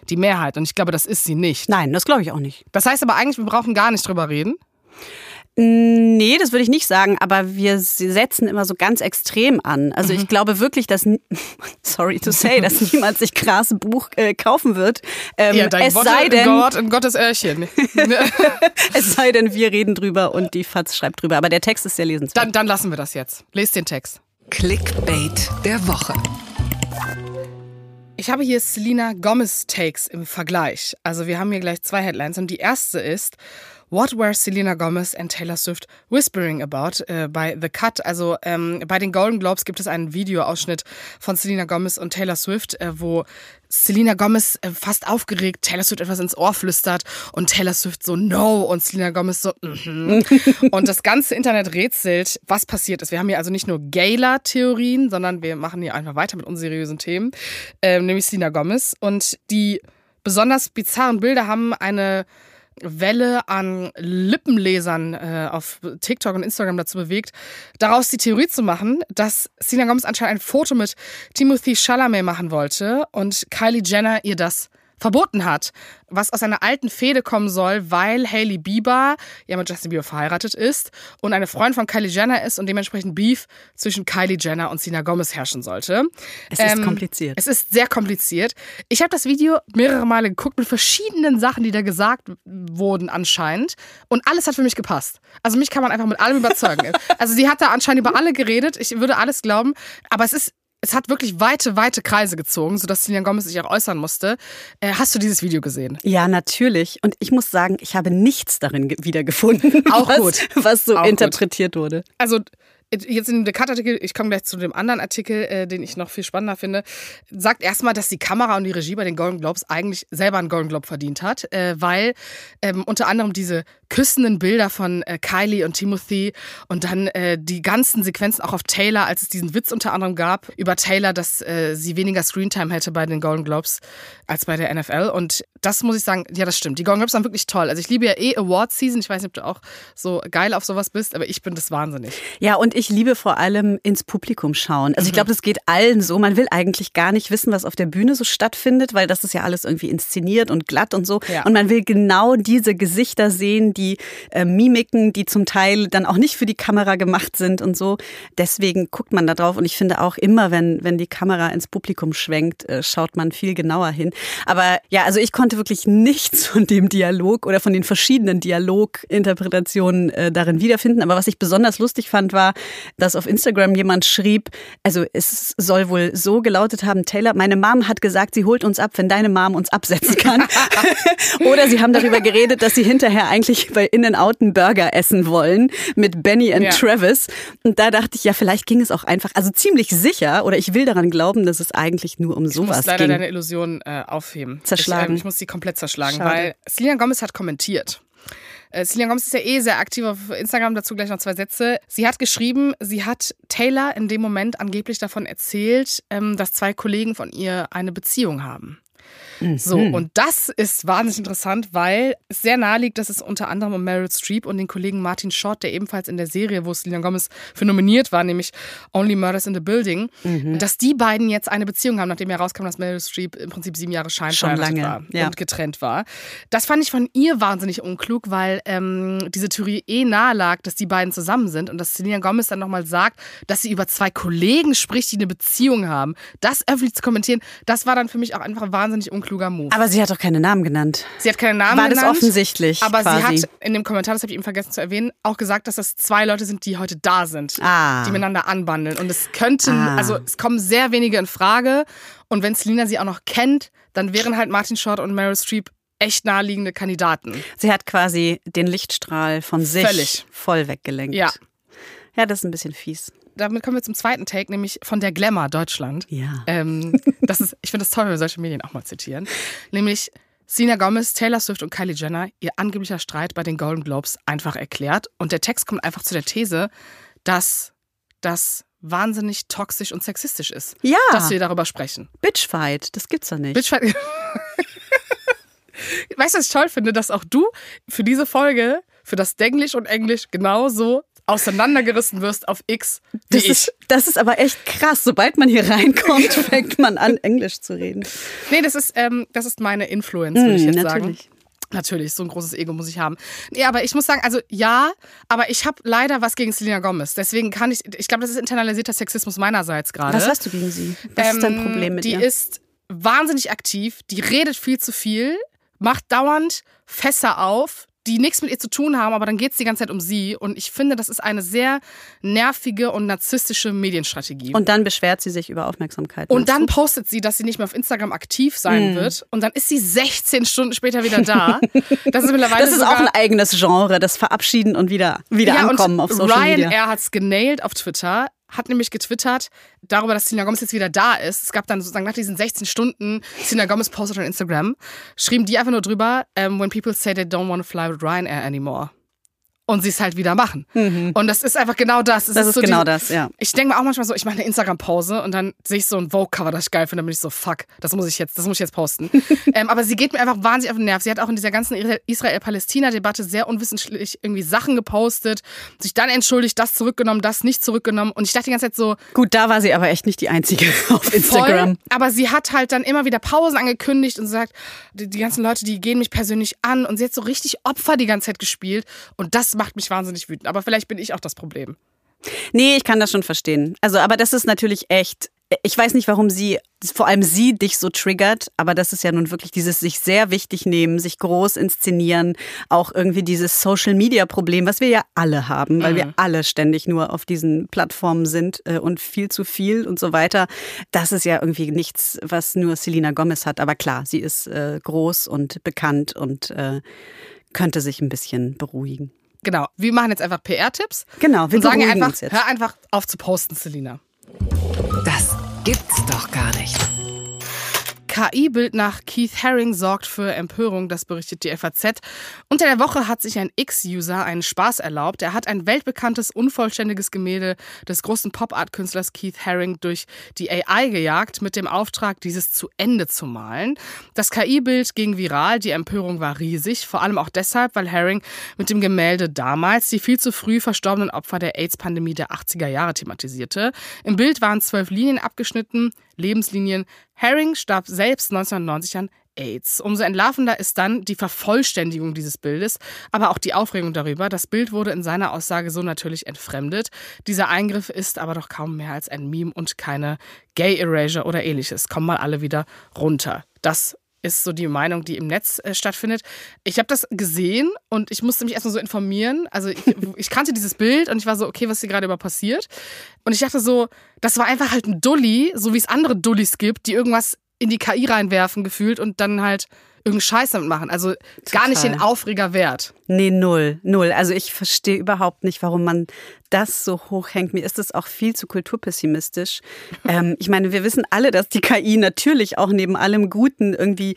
die Mehrheit. Und ich glaube, das ist sie nicht.
Nein, das glaube ich auch nicht.
Das heißt aber eigentlich, wir brauchen gar nicht drüber reden.
Nee, das würde ich nicht sagen, aber wir setzen immer so ganz extrem an. Also
Mhm.
ich glaube wirklich, dass, *laughs* sorry to say, dass niemand sich Gras Buch äh, kaufen wird. Ähm,
Ja, dein
es,
Worte
sei denn,
Gott, in Gottes Öhrchen. *laughs*
es sei denn, wir reden drüber und die FAZ schreibt drüber. Aber der Text ist sehr lesenswert.
dann, dann lassen wir das jetzt. Lest den Text.
Clickbait der Woche.
Ich habe hier Selena Gomez Takes im Vergleich. Also wir haben hier gleich zwei Headlines und die erste ist What were Selena Gomez and Taylor Swift whispering about äh, bei The Cut? Also ähm, bei den Golden Globes gibt es einen Videoausschnitt von Selena Gomez und Taylor Swift, äh, wo Selena Gomez äh, fast aufgeregt Taylor Swift etwas ins Ohr flüstert und Taylor Swift so no und Selena Gomez so mhm. und das ganze Internet rätselt, was passiert ist. Wir haben hier also nicht nur Gala-Theorien, sondern wir machen hier einfach weiter mit unseriösen Themen, ähm, nämlich Selena Gomez und die besonders bizarren Bilder haben eine Welle an Lippenlesern äh, auf TikTok und Instagram dazu bewegt, daraus die Theorie zu machen, dass Selena Gomez anscheinend ein Foto mit Timothy Chalamet machen wollte und Kylie Jenner ihr das verboten hat, was aus einer alten Fehde kommen soll, weil Hailey Bieber ja mit Justin Bieber verheiratet ist und eine Freundin von Kylie Jenner ist und dementsprechend Beef zwischen Kylie Jenner und Selena Gomez herrschen sollte.
Es ist kompliziert.
Es ist sehr kompliziert. Ich habe das Video mehrere Male geguckt mit verschiedenen Sachen, die da gesagt wurden anscheinend. Und alles hat für mich gepasst. Also mich kann man einfach mit allem überzeugen. *laughs* also sie hat da anscheinend über alle geredet. Ich würde alles glauben. Aber es ist es hat wirklich weite, weite Kreise gezogen, sodass Selena Gomez sich auch äußern musste. Äh, hast du dieses Video gesehen?
Ja, natürlich. Und ich muss sagen, ich habe nichts darin ge- wiedergefunden, *laughs*
Auch
was,
gut.
was so
Auch gut.
interpretiert wurde.
Also jetzt in dem Cut-Artikel, ich komme gleich zu dem anderen Artikel, äh, den ich noch viel spannender finde, sagt erstmal, dass die Kamera und die Regie bei den Golden Globes eigentlich selber einen Golden Globe verdient hat, äh, weil ähm, unter anderem diese küssenden Bilder von äh, Kylie und Timothy und dann äh, die ganzen Sequenzen auch auf Taylor, als es diesen Witz unter anderem gab über Taylor, dass äh, sie weniger Screentime hätte bei den Golden Globes als bei der NFL und das muss ich sagen, ja, das stimmt. Die Golden Globes waren wirklich toll. Also ich liebe ja eh Award Season. Ich weiß nicht, ob du auch so geil auf sowas bist, aber ich bin das wahnsinnig.
Ja, und ich liebe vor allem ins Publikum schauen. Also ich
Mhm.
glaube, das geht allen so. Man will eigentlich gar nicht wissen, was auf der Bühne so stattfindet, weil das ist ja alles irgendwie inszeniert und glatt und so.
Ja.
Und man will genau diese Gesichter sehen, die äh, Mimiken, die zum Teil dann auch nicht für die Kamera gemacht sind und so. Deswegen guckt man da drauf und ich finde auch immer, wenn, wenn die Kamera ins Publikum schwenkt, äh, schaut man viel genauer hin. Aber ja, also ich konnte wirklich nichts von dem Dialog oder von den verschiedenen Dialoginterpretationen äh, darin wiederfinden. Aber was ich besonders lustig fand, war, dass auf Instagram jemand schrieb, also es soll wohl so gelautet haben, Taylor, meine Mom hat gesagt, sie holt uns ab, wenn deine Mom uns absetzen kann. *laughs* *laughs* Oder sie haben darüber geredet, dass sie hinterher eigentlich *laughs* bei In-N-Out einen Burger essen wollen mit Benny und
Ja.
Travis. Und da dachte ich, ja, vielleicht ging es auch einfach, also ziemlich sicher, oder ich will daran glauben, dass es eigentlich nur um
Ich
sowas
muss leider
ging.
deine Illusion äh, aufheben.
Zerschlagen.
Ich, ähm, ich muss die komplett zerschlagen,
Schade.
weil Selena Gomez hat kommentiert. Äh, Selena Gomez ist ja eh sehr aktiv auf Instagram, dazu gleich noch zwei Sätze. Sie hat geschrieben, sie hat Taylor in dem Moment angeblich davon erzählt, ähm, dass zwei Kollegen von ihr eine Beziehung haben. So,
Mhm.
und das ist wahnsinnig interessant, weil es sehr nahe liegt, dass es unter anderem um Meryl Streep und den Kollegen Martin Short, der ebenfalls in der Serie, wo Selena Gomez für nominiert war, nämlich Only Murders in the Building,
Mhm.
dass die beiden jetzt eine Beziehung haben, nachdem herauskam, dass Meryl Streep im Prinzip sieben Jahre scheinverheiratet
lange,
war
ja.
und getrennt war. Das fand ich von ihr wahnsinnig unklug, weil ähm, diese Theorie eh nahe lag, dass die beiden zusammen sind und dass Selena Gomez dann nochmal sagt, dass sie über zwei Kollegen spricht, die eine Beziehung haben. Das öffentlich zu kommentieren, das war dann für mich auch einfach ein wahnsinnig unkluger Move.
Aber sie hat doch keine Namen genannt.
Sie hat keinen Namen
War das
genannt.
offensichtlich
Aber
quasi?
sie hat in dem Kommentar, das habe ich eben vergessen zu erwähnen, auch gesagt, dass das zwei Leute sind, die heute da sind,
Ah.
die miteinander anbandeln. Und es könnten,
Ah.
also es kommen sehr wenige in Frage. Und wenn Selina sie auch noch kennt, dann wären halt Martin Short und Meryl Streep echt naheliegende Kandidaten.
Sie hat quasi den Lichtstrahl von sich
Völlig.
voll weggelenkt.
Ja.
Ja, das ist ein bisschen fies.
Damit kommen wir zum zweiten Take, nämlich von der Glamour Deutschland.
Ja.
Ähm, das ist, ich finde es toll, wenn wir solche Medien auch mal zitieren. Nämlich Selena Gomez, Taylor Swift und Kylie Jenner, ihr angeblicher Streit bei den Golden Globes einfach erklärt. Und der Text kommt einfach zu der These, dass das wahnsinnig toxisch und sexistisch ist,
Ja.
dass wir darüber sprechen.
Bitchfight, das gibt's doch nicht.
Bitchfight. *laughs* weißt du, was ich toll finde, dass auch du für diese Folge, für das Denglisch und Englisch genauso auseinandergerissen wirst auf X
das,
ich.
ist, das ist aber echt krass. Sobald man hier reinkommt, *laughs* fängt man an, Englisch zu reden.
Nee, das ist, ähm, das ist meine Influence, würde ich
Mm,
jetzt sagen.
natürlich.
Natürlich, so ein großes Ego muss ich haben. Nee, aber ich muss sagen, also ja, aber ich habe leider was gegen Selena Gomez. Deswegen kann ich, ich glaube, das ist internalisierter Sexismus meinerseits gerade.
Was hast du gegen sie? Was ist dein
Ähm,
Problem mit
die
ihr?
ist wahnsinnig aktiv, die redet viel zu viel, macht dauernd Fässer auf, die nichts mit ihr zu tun haben, aber dann geht es die ganze Zeit um sie. Und ich finde, das ist eine sehr nervige und narzisstische Medienstrategie.
Und dann beschwert sie sich über Aufmerksamkeit.
Und
meinst
dann
du?
postet sie, dass sie nicht mehr auf Instagram aktiv sein
Hm.
wird. Und dann ist sie 16 Stunden später wieder da. *laughs* Das ist mittlerweile
Das ist
sogar,
auch ein eigenes Genre, das Verabschieden und wieder, wieder
ja,
ankommen
und
auf Social
Ryan,
Media.
er hat's genailt auf Twitter, hat nämlich getwittert darüber, dass Selena Gomez jetzt wieder da ist. Es gab dann sozusagen nach diesen 16 Stunden, Selena Gomez postet on Instagram, schrieben die einfach nur drüber, um, when people say they don't want to fly with Ryanair anymore. Und sie es halt wieder machen. Und das ist einfach genau das. Es
Mhm. Das ist
so
genau
diese-
das, ja.
Ich denke mir auch manchmal so, ich mache eine Instagram-Pause und dann sehe ich so ein Vogue-Cover, das ich geil finde, dann bin ich so, fuck, das muss ich jetzt, das muss ich jetzt posten. *laughs* ähm, aber sie geht mir einfach wahnsinnig auf den Nerv. Sie hat auch in dieser ganzen Israel-Palästina-Debatte sehr unwissentlich irgendwie Sachen gepostet, sich dann entschuldigt, das zurückgenommen, das nicht zurückgenommen. Und ich dachte die ganze Zeit so,
Gut, da war sie aber echt nicht die Einzige *laughs* auf Instagram.
Voll, aber sie hat halt dann immer wieder Pausen angekündigt und sagt, die, die ganzen Leute, die gehen mich persönlich an und sie hat so richtig Opfer die ganze Zeit gespielt und das macht mich wahnsinnig wütend. Aber vielleicht bin ich auch das Problem.
Nee, ich kann das schon verstehen. Also, aber das ist natürlich echt. Ich weiß nicht, warum sie, vor allem sie, dich so triggert, aber das ist ja nun wirklich dieses sich sehr wichtig nehmen, sich groß inszenieren, auch irgendwie dieses Social-Media-Problem, was wir ja alle haben, weil wir alle ständig nur auf diesen Plattformen sind äh, und viel zu viel und so weiter. Das ist ja irgendwie nichts, was nur Selena Gomez hat. Aber klar, sie ist äh, groß und bekannt und äh, könnte sich ein bisschen beruhigen.
Genau, wir machen jetzt einfach PR-Tipps.
Genau, wir
und sagen einfach,
uns jetzt.
hör einfach auf zu posten, Selina.
Das gibt's doch gar nicht.
KI-Bild nach Keith Haring sorgt für Empörung, das berichtet die FAZ. Unter der Woche hat sich ein X-User einen Spaß erlaubt. Er hat ein weltbekanntes, unvollständiges Gemälde des großen Pop-Art-Künstlers Keith Haring durch die AI gejagt, mit dem Auftrag, dieses zu Ende zu malen. Das KI-Bild ging viral, die Empörung war riesig, vor allem auch deshalb, weil Haring mit dem Gemälde damals die viel zu früh verstorbenen Opfer der AIDS-Pandemie der 80er Jahre thematisierte. Im Bild waren zwölf Linien abgeschnitten, Lebenslinien. Haring starb selbst 1990 an AIDS. Umso entlarvender ist dann die Vervollständigung dieses Bildes, aber auch die Aufregung darüber. Das Bild wurde in seiner Aussage so natürlich entfremdet. Dieser Eingriff ist aber doch kaum mehr als ein Meme und keine Gay Erasure oder ähnliches. Kommen mal alle wieder runter. Das ist so die Meinung, die im Netz äh, stattfindet. Ich habe das gesehen und ich musste mich erstmal so informieren. Also ich, *laughs* ich, kannte dieses Bild und ich war so, okay, was hier gerade über passiert? Und ich dachte so, das war einfach halt ein Dulli, so wie es andere Dullis gibt, die irgendwas in die KI reinwerfen gefühlt und dann halt irgendeinen Scheiß damit machen. Also Total. gar nicht den Aufreger wert.
Nee, null, null. Also ich verstehe überhaupt nicht, warum man das so hochhängt. Mir ist das auch viel zu kulturpessimistisch. *laughs* ähm, ich meine, wir wissen alle, dass die KI natürlich auch neben allem Guten irgendwie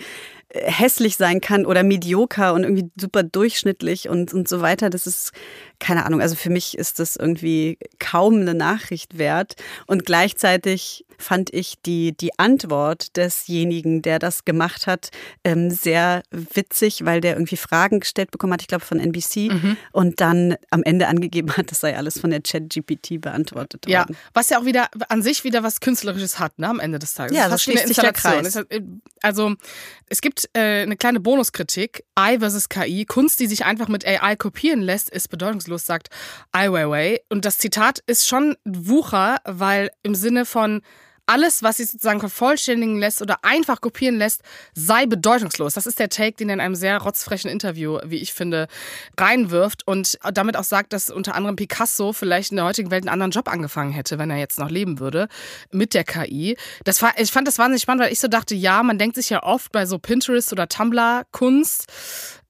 hässlich sein kann oder medioker und irgendwie super durchschnittlich und, und so weiter. Das ist keine Ahnung, also für mich ist das irgendwie kaum eine Nachricht wert. Und gleichzeitig fand ich die, die Antwort desjenigen, der das gemacht hat, ähm, sehr witzig, weil der irgendwie Fragen gestellt bekommen hat, ich glaube von NBC, mhm. und dann am Ende angegeben hat, das sei alles von der Chat-GPT beantwortet worden.
Ja, was ja auch wieder an sich wieder was Künstlerisches hat, ne, am Ende des Tages.
Ja, das schließt sich der Kreis.
Äh, also es gibt äh, eine kleine Bonuskritik, AI versus KI, Kunst, die sich einfach mit AI kopieren lässt, ist bedeutungslos sagt Ai Weiwei. Und das Zitat ist schon Wucher, weil im Sinne von alles, was sich sozusagen vervollständigen lässt oder einfach kopieren lässt, sei bedeutungslos. Das ist der Take, den er in einem sehr rotzfrechen Interview, wie ich finde, reinwirft und damit auch sagt, dass unter anderem Picasso vielleicht in der heutigen Welt einen anderen Job angefangen hätte, wenn er jetzt noch leben würde, mit der KI. Das war, ich fand das wahnsinnig spannend, weil ich so dachte, ja, man denkt sich ja oft bei so Pinterest oder Tumblr-Kunst,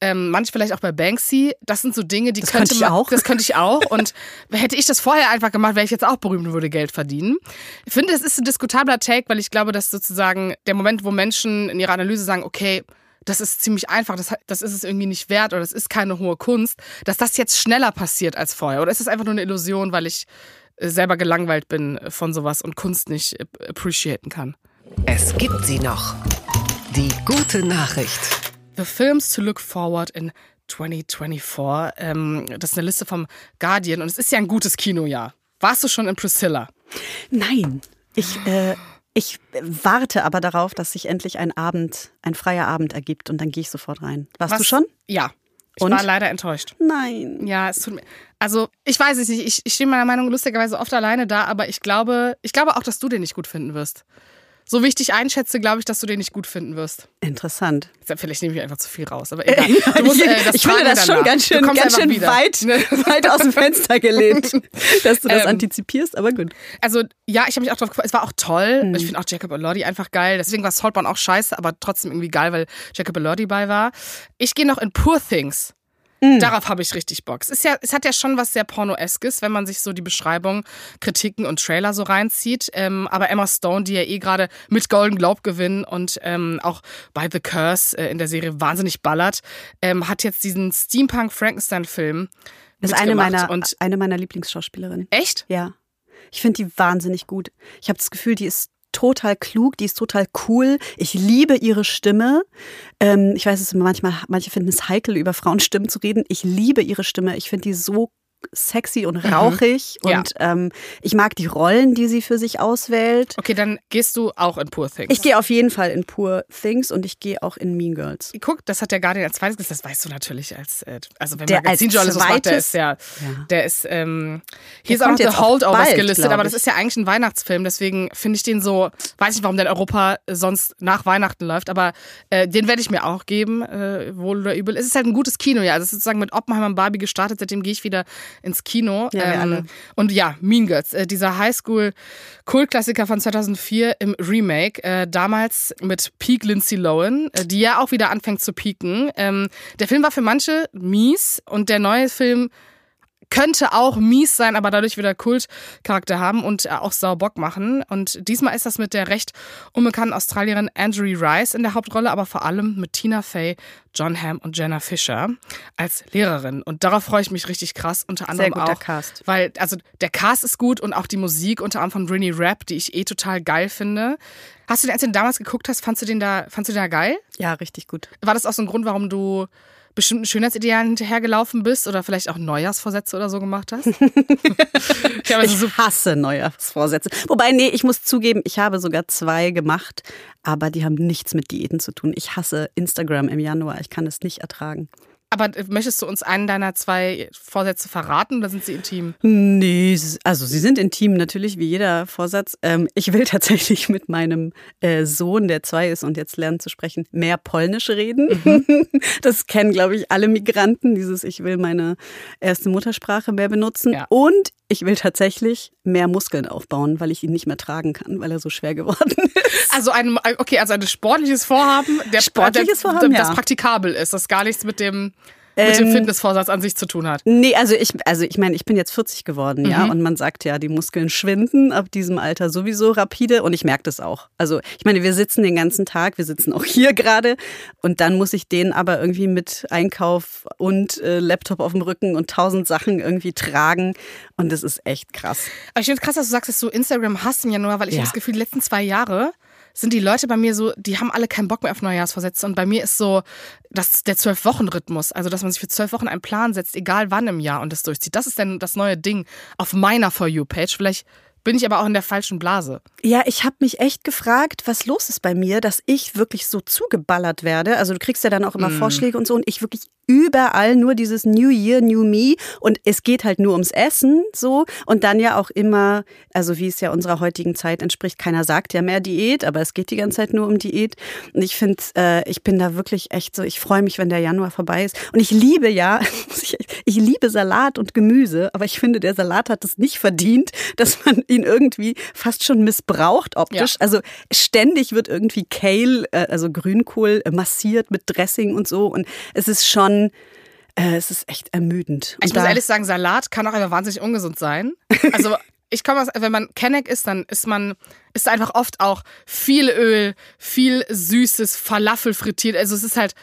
ähm, manche vielleicht auch bei Banksy. Das sind so Dinge, die
das
könnte
man. Auch.
Das könnte ich auch. Und hätte ich das vorher einfach gemacht, wäre ich jetzt auch berühmt und würde Geld verdienen. Ich finde, es ist ein diskutabler Take, weil ich glaube, dass sozusagen der Moment, wo Menschen in ihrer Analyse sagen, okay, das ist ziemlich einfach, das, das ist es irgendwie nicht wert oder das ist keine hohe Kunst, dass das jetzt schneller passiert als vorher. Oder ist es einfach nur eine Illusion, weil ich äh, selber gelangweilt bin von sowas und Kunst nicht appreciaten kann?
Es gibt sie noch. Die gute Nachricht.
The Films to Look Forward in 2024. Ähm, das ist eine Liste vom Guardian und es ist ja ein gutes Kinojahr. Warst du schon in Priscilla?
Nein. Ich, äh, ich warte aber darauf, dass sich endlich ein Abend, ein freier Abend ergibt und dann gehe ich sofort rein. Warst Was? du schon?
Ja. Ich und? war leider enttäuscht.
Nein.
Ja, es tut mir. Also, ich weiß es nicht. Ich, ich stehe meiner Meinung lustigerweise oft alleine da, aber ich glaube, ich glaube auch, dass du den nicht gut finden wirst so wie ich dich einschätze, glaube ich, dass du den nicht gut finden wirst.
Interessant.
Vielleicht nehme ich einfach zu viel raus, aber *laughs* egal. Musst,
äh, ich finde das schon ganz schön, ganz schön weit, *laughs* weit aus dem Fenster gelehnt, *laughs* dass du das ähm, antizipierst, aber gut.
Also ja, ich habe mich auch drauf gefreut. Es war auch toll. Mhm. Ich finde auch Jacob Elordi einfach geil. Deswegen war Saltborn auch scheiße, aber trotzdem irgendwie geil, weil Jacob Elordi bei war. Ich gehe noch in Poor Things. Mm. Darauf habe ich richtig Bock. Es, ist ja, es hat ja schon was sehr Pornoeskes, wenn man sich so die Beschreibung, Kritiken und Trailer so reinzieht. Ähm, aber Emma Stone, die ja eh gerade mit Golden Globe gewinnen und ähm, auch bei The Curse äh, in der Serie wahnsinnig ballert, ähm, hat jetzt diesen Steampunk-Frankenstein-Film.
Das ist eine meiner, und eine meiner Lieblingsschauspielerinnen.
Echt?
Ja. Ich finde die wahnsinnig gut. Ich habe das Gefühl, die ist total klug, die ist total cool. Ich liebe ihre Stimme. Ähm, ich weiß es manchmal, manche finden es heikel, über Frauenstimmen zu reden. Ich liebe ihre Stimme. Ich finde die so sexy und mhm. rauchig mhm. und ja. ähm, ich mag die Rollen, die sie für sich auswählt.
Okay, dann gehst du auch in Poor Things.
Ich gehe auf jeden Fall in Poor Things und ich gehe auch in Mean Girls.
Guck, das hat der Guardian als zweites, das weißt du natürlich als, äh, also wenn der Magazinjournalismus macht, der ist ja, ja. der ist, ähm, hier der ist auch noch The Holdovers gelistet, aber das ist ja eigentlich ein Weihnachtsfilm, deswegen finde ich den so, weiß nicht, warum der in Europa sonst nach Weihnachten läuft, aber äh, den werde ich mir auch geben, äh, wohl oder übel. Es ist halt ein gutes Kino, ja, also sozusagen mit Oppenheimer und Barbie gestartet, seitdem gehe ich wieder ins Kino.
Ja, ähm,
und ja, Mean Girls, äh, dieser Highschool-Kultklassiker von 2004 im Remake, äh, damals mit Peak Lindsay Lohan, äh, die ja auch wieder anfängt zu peaken. Ähm, der Film war für manche mies und der neue Film könnte auch mies sein, aber dadurch wieder Kultcharakter haben und auch sau Bock machen. Und diesmal ist das mit der recht unbekannten Australierin Andrew Rice in der Hauptrolle, aber vor allem mit Tina Fey, John Hamm und Jenna Fischer als Lehrerin. Und darauf freue ich mich richtig krass, unter anderem
Sehr guter auch, Cast.
weil also der Cast ist gut und auch die Musik unter anderem von Brinny Rapp, die ich eh total geil finde. Hast du den, als du den damals geguckt hast, fandst du den da, fandst du den da geil?
Ja, richtig gut.
War das auch so ein Grund, warum du bestimmten Schönheitsidealen hinterhergelaufen bist oder vielleicht auch Neujahrsvorsätze oder so gemacht hast? *laughs* *laughs* ich
also so hasse Neujahrsvorsätze. Wobei, nee, ich muss zugeben, ich habe sogar zwei gemacht, aber die haben nichts mit Diäten zu tun. Ich hasse Instagram im Januar. Ich kann es nicht ertragen.
Aber möchtest du uns einen deiner zwei Vorsätze verraten oder sind sie intim?
Nee, also sie sind intim natürlich, wie jeder Vorsatz. Ähm, ich will *laughs* tatsächlich mit meinem äh, Sohn, der zwei ist und jetzt lernt zu sprechen, mehr Polnisch reden. Mhm. *laughs* Das kennen, glaube ich, alle Migranten, dieses Ich will meine erste Muttersprache mehr benutzen. Ja. Und ich will tatsächlich mehr Muskeln aufbauen, weil ich ihn nicht mehr tragen kann, weil er so schwer geworden *laughs* ist.
Also ein, okay, also ein sportliches Vorhaben, der,
sportliches Vorhaben,
das ja. praktikabel ist, das gar nichts mit dem mit dem ähm, Fitnessvorsatz an sich zu tun hat.
Nee, also ich, also ich meine, ich bin jetzt 40 geworden, mhm. ja, und man sagt ja, die Muskeln schwinden ab diesem Alter sowieso rapide und ich merke das auch. Also ich meine, wir sitzen den ganzen Tag, wir sitzen auch *laughs* hier gerade und dann muss ich den aber irgendwie mit Einkauf und äh, Laptop auf dem Rücken und tausend Sachen irgendwie tragen und das ist echt krass.
Aber ich finde krass, dass du sagst, dass du Instagram hast im Januar, weil ich ja. habe das Gefühl, die letzten zwei Jahre sind die Leute bei mir so, die haben alle keinen Bock mehr auf Neujahrsvorsätze. Und bei mir ist so das, der Zwölf-Wochen-Rhythmus. Also, dass man sich für zwölf Wochen einen Plan setzt, egal wann im Jahr und das durchzieht. Das ist dann das neue Ding auf meiner For You-Page. Vielleicht bin ich aber auch in der falschen Blase.
Ja, ich habe mich echt gefragt, was los ist bei mir, dass ich wirklich so zugeballert werde. Also du kriegst ja dann auch immer mm. Vorschläge und so und ich wirklich überall nur dieses New Year, New Me. Und es geht halt nur ums Essen so. Und dann ja auch immer, also wie es ja unserer heutigen Zeit entspricht, keiner sagt ja mehr Diät, aber es geht die ganze Zeit nur um Diät. Und ich finde, äh, ich bin da wirklich echt so, ich freue mich, wenn der Januar vorbei ist. Und ich liebe ja, *laughs* ich liebe Salat und Gemüse, aber ich finde, der Salat hat es nicht verdient, dass man ihn irgendwie fast schon missbraucht optisch. Ja. Also ständig wird irgendwie Kale, äh, also Grünkohl, äh, massiert mit Dressing und so. Und es ist schon äh, es ist echt ermüdend.
Und ich muss ehrlich sagen, Salat kann auch einfach wahnsinnig ungesund sein. *laughs* Also ich komme aus, wenn man Kenneck isst, dann ist man, ist einfach oft auch viel Öl, viel Süßes, Falafel frittiert. Also es ist halt,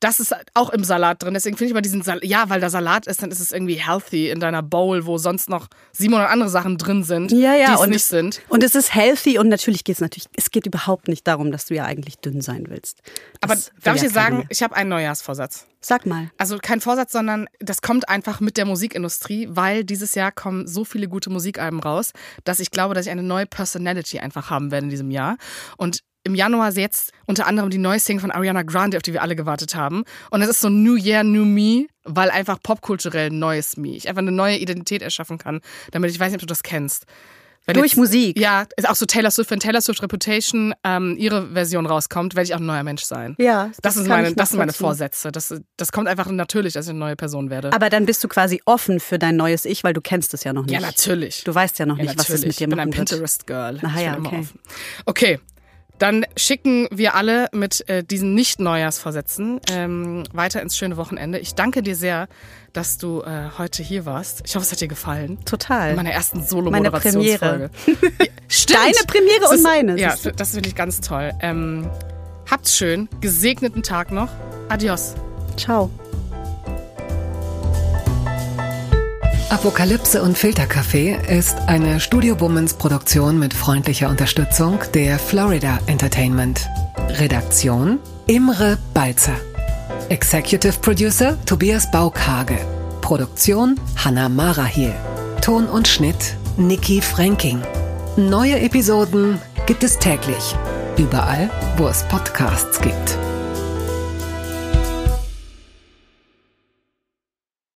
das ist auch im Salat drin. Deswegen finde ich immer diesen Salat, ja, weil da Salat ist, dann ist es irgendwie healthy in deiner Bowl, wo sonst noch 700 andere Sachen drin sind, ja, ja, die es nicht sind.
Und es ist healthy und natürlich geht es natürlich, es geht überhaupt nicht darum, dass du ja eigentlich dünn sein willst.
Das Aber darf ich dir sagen, ich habe einen Neujahrsvorsatz.
Sag mal.
Also kein Vorsatz, sondern das kommt einfach mit der Musikindustrie, weil dieses Jahr kommen so viele gute Musikalben raus, dass ich glaube, dass ich eine neue Personality einfach haben werde in diesem Jahr. Und im Januar jetzt unter anderem die neue Single von Ariana Grande, auf die wir alle gewartet haben. Und es ist so New Year, New Me, weil einfach popkulturell neues Me. Ich einfach eine neue Identität erschaffen kann, damit ich weiß nicht, ob du das kennst.
Wenn Durch jetzt, Musik.
Ja, ist auch so Taylor Swift, wenn Taylor Swift Reputation ähm, ihre Version rauskommt, werde ich auch ein neuer Mensch sein.
Ja,
das, das ist meine, das sind meine Vorsätze. Das, das kommt einfach natürlich, dass ich eine neue Person werde.
Aber dann bist du quasi offen für dein neues Ich, weil du kennst es ja noch nicht.
Ja, natürlich.
Du weißt ja noch ja, nicht, natürlich. was es mit dir
wird. Ich bin ein Pinterest-Girl.
Aha, ja, okay.
Okay, dann schicken wir alle mit äh, diesen Nicht-Neujahrsvorsätzen ähm, weiter ins schöne Wochenende. Ich danke dir sehr, dass du äh, heute hier warst. Ich hoffe, es hat dir gefallen.
Total.
In meiner ersten Solo-Moderationsfolge. *laughs*
Stimmt. Deine Premiere und meine.
Ja, das finde ich ganz toll. Ähm, habt's schön. Gesegneten Tag noch. Adios.
Ciao.
Apokalypse und Filterkaffee ist eine Studio Bummens Produktion mit freundlicher Unterstützung der Florida Entertainment. Redaktion Imre Balzer. Executive Producer Tobias Baukage. Produktion Hanna Marahiel. Ton und Schnitt Niki Franking. Neue Episoden gibt es täglich. Überall, wo es Podcasts gibt.